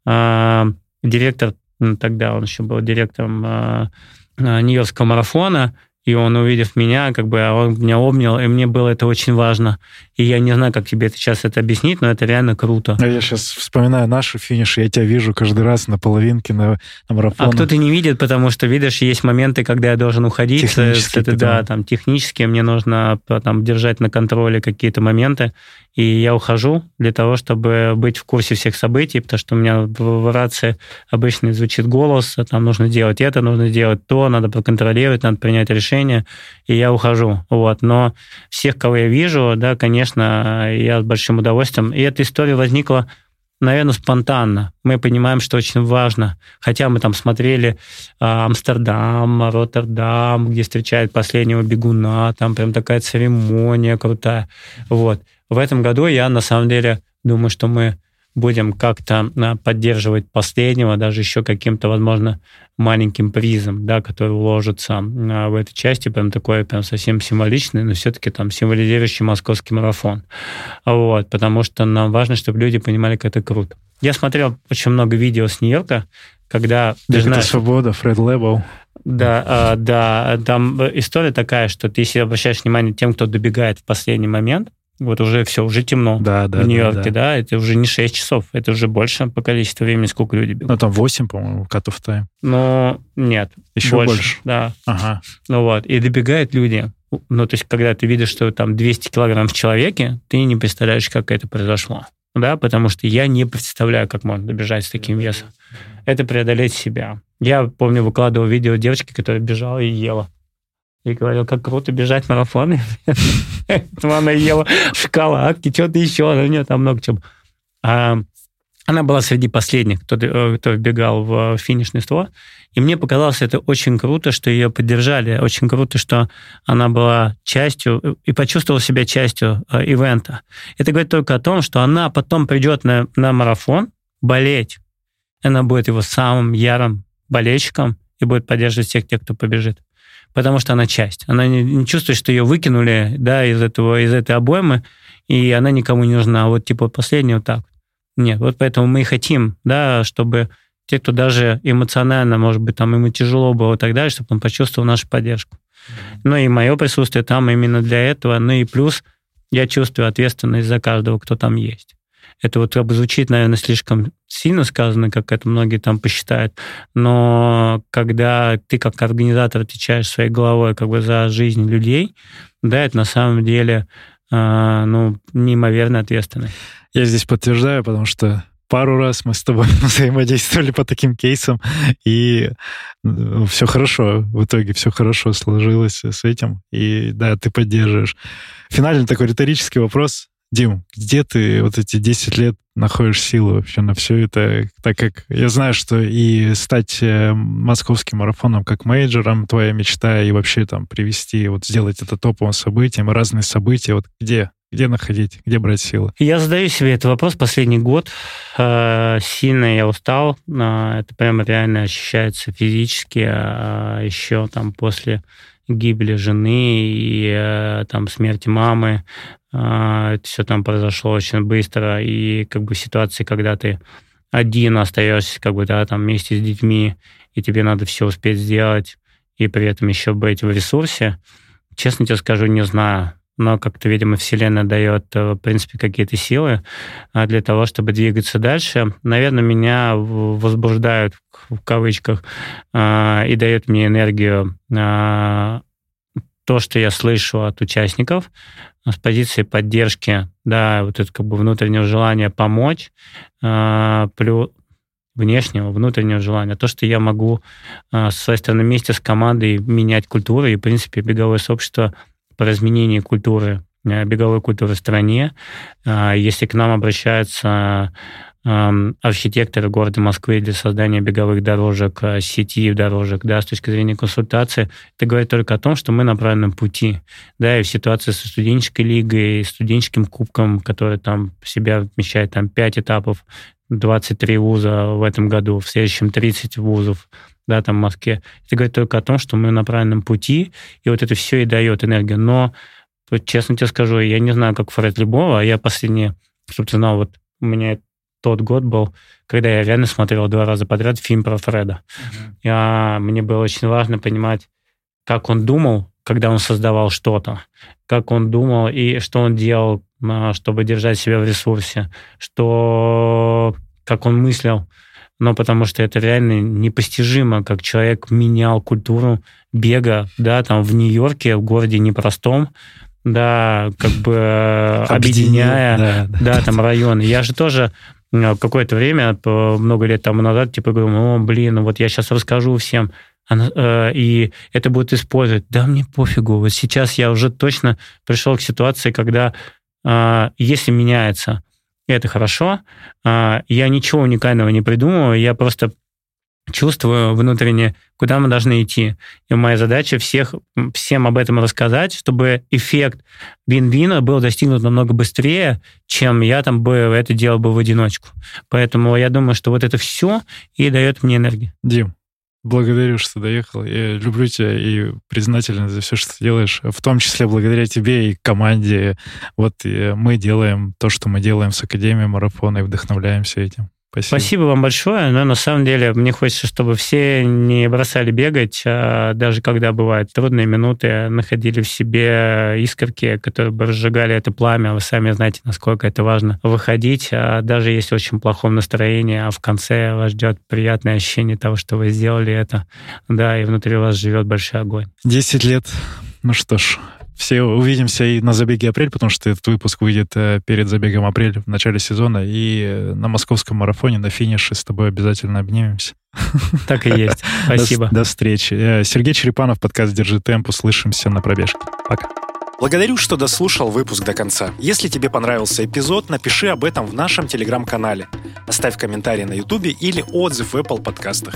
а, директор, ну, тогда он еще был директором а, Нью-Йоркского марафона, и он, увидев меня, как бы он меня обнял, и мне было это очень важно. И я не знаю, как тебе сейчас это объяснить, но это реально круто. А я сейчас вспоминаю наши финиши, я тебя вижу каждый раз на половинке на, на марафоне. А кто-то не видит, потому что, видишь, есть моменты, когда я должен уходить. Технически. Это, да, там, технически мне нужно там, держать на контроле какие-то моменты. И я ухожу для того, чтобы быть в курсе всех событий, потому что у меня в рации обычно звучит голос, там нужно делать это, нужно делать то, надо проконтролировать, надо принять решение, и я ухожу. Вот. Но всех, кого я вижу, да, конечно, я с большим удовольствием. И эта история возникла наверное, спонтанно. Мы понимаем, что очень важно. Хотя мы там смотрели а, Амстердам, Роттердам, где встречают последнего бегуна, там прям такая церемония крутая. Вот. В этом году я, на самом деле, думаю, что мы будем как-то а, поддерживать последнего, даже еще каким-то, возможно, маленьким призом, да, который уложится а, в этой части, прям такой прям совсем символичный, но все-таки там символизирующий московский марафон. Вот, потому что нам важно, чтобы люди понимали, как это круто. Я смотрел очень много видео с Нью-Йорка, когда... Ты знаешь, свобода, Фред Лебел. Да, а, да, там история такая, что ты, если обращаешь внимание тем, кто добегает в последний момент, вот уже все, уже темно да, да, в Нью-Йорке, да, да. да, это уже не 6 часов, это уже больше по количеству времени, сколько люди бегут. Ну, там 8, по-моему, cut-off time. Ну, нет. Еще больше. больше. Да. Ага. Ну вот, и добегают люди. Ну, то есть, когда ты видишь, что там 200 килограмм в человеке, ты не представляешь, как это произошло. Да, потому что я не представляю, как можно добежать с таким весом. Это преодолеть себя. Я помню, выкладывал видео девочки, которая бежала и ела и говорил, как круто бежать марафоны. <laughs> Она ела шоколадки, что-то еще, у нее там много чего. А, она была среди последних, кто, кто вбегал в финишный створ. И мне показалось это очень круто, что ее поддержали. Очень круто, что она была частью и почувствовала себя частью э, ивента. Это говорит только о том, что она потом придет на, на марафон болеть. Она будет его самым ярым болельщиком и будет поддерживать всех тех, кто побежит потому что она часть. Она не, не чувствует, что ее выкинули да, из, этого, из этой обоймы, и она никому не нужна. А вот типа последняя вот так. Нет, вот поэтому мы и хотим, да, чтобы те, кто даже эмоционально, может быть, там ему тяжело было и так далее, чтобы он почувствовал нашу поддержку. Ну и мое присутствие там именно для этого. Ну и плюс я чувствую ответственность за каждого, кто там есть. Это вот как бы звучит, наверное, слишком сильно сказано, как это многие там посчитают, но когда ты как организатор отвечаешь своей головой как бы за жизнь людей, да, это на самом деле э, ну, неимоверно ответственность. Я здесь подтверждаю, потому что пару раз мы с тобой <laughs> взаимодействовали по таким кейсам, и все хорошо, в итоге все хорошо сложилось с этим, и да, ты поддерживаешь. Финальный такой риторический вопрос. Дим, где ты вот эти 10 лет находишь силы вообще на все это? Так как я знаю, что и стать э, московским марафоном как мейджором твоя мечта, и вообще там привести, вот сделать это топовым событием, разные события, вот где? Где находить, где брать силы? Я задаю себе этот вопрос последний год. Э, сильно я устал. Э, это прямо реально ощущается физически. А Еще там после гибели жены и там смерти мамы а, все там произошло очень быстро, и как бы ситуации, когда ты один остаешься, как бы, да, там вместе с детьми, и тебе надо все успеть сделать, и при этом еще быть в ресурсе, честно тебе скажу, не знаю. Но как-то, видимо, Вселенная дает, э, в принципе, какие-то силы а, для того, чтобы двигаться дальше. Наверное, меня возбуждают, в кавычках, а, и дает мне энергию то, что я слышу от участников, с позиции поддержки, да, вот это как бы внутреннего желания помочь, э, плюс внешнего, внутреннего желания, то, что я могу э, со своей стороны вместе с командой менять культуру, и, в принципе, беговое сообщество по изменению культуры, э, беговой культуры в стране. Э, если к нам обращаются архитекторы города Москвы для создания беговых дорожек, э, сети дорожек, да, с точки зрения консультации, это говорит только о том, что мы на правильном пути. Да, и в ситуации со студенческой лигой, студенческим кубком, который там себя вмещает там 5 этапов, 23 вуза в этом году, в следующем 30 вузов, да, там в Москве. Это говорит только о том, что мы на правильном пути, и вот это все и дает энергию. Но, честно тебе скажу, я не знаю, как Фред Любого, а я последнее, чтобы ты знал, вот у меня тот год был, когда я реально смотрел два раза подряд фильм про Фреда. Uh-huh. Я, мне было очень важно понимать, как он думал, когда он создавал что-то, как он думал и что он делал, а, чтобы держать себя в ресурсе, что как он мыслил, но потому что это реально непостижимо, как человек менял культуру бега, да, там в Нью-Йорке, в городе непростом, да, как бы <laughs> объединяя, да, да, да, там районы. Я же тоже какое-то время, много лет тому назад, типа говорю, о, блин, ну вот я сейчас расскажу всем, э, и это будет использовать. Да, мне пофигу. Вот сейчас я уже точно пришел к ситуации, когда если меняется, это хорошо, я ничего уникального не придумываю, я просто чувствую внутренне, куда мы должны идти. И моя задача всех, всем об этом рассказать, чтобы эффект вин-вина был достигнут намного быстрее, чем я там бы это делал бы в одиночку. Поэтому я думаю, что вот это все и дает мне энергию. Дим, благодарю, что доехал. Я люблю тебя и признателен за все, что ты делаешь, в том числе благодаря тебе и команде. Вот и мы делаем то, что мы делаем с Академией Марафона и вдохновляемся этим. Спасибо. Спасибо вам большое. Но на самом деле мне хочется, чтобы все не бросали бегать, а даже когда бывают трудные минуты, находили в себе искорки, которые бы разжигали это пламя. Вы сами знаете, насколько это важно выходить, а даже если очень плохом настроении, а в конце вас ждет приятное ощущение того, что вы сделали это. Да, и внутри вас живет большой огонь. Десять лет. Ну что ж, все увидимся и на забеге апрель, потому что этот выпуск выйдет э, перед забегом апрель в начале сезона. И э, на московском марафоне на финише с тобой обязательно обнимемся. <laughs> Так и есть. Спасибо. До, до встречи. Э, Сергей Черепанов, подкаст «Держи темп». Услышимся на пробежке. Пока. Благодарю, что дослушал выпуск до конца. Если тебе понравился эпизод, напиши об этом в нашем телеграм-канале. Оставь комментарий на ютубе или отзыв в Apple подкастах.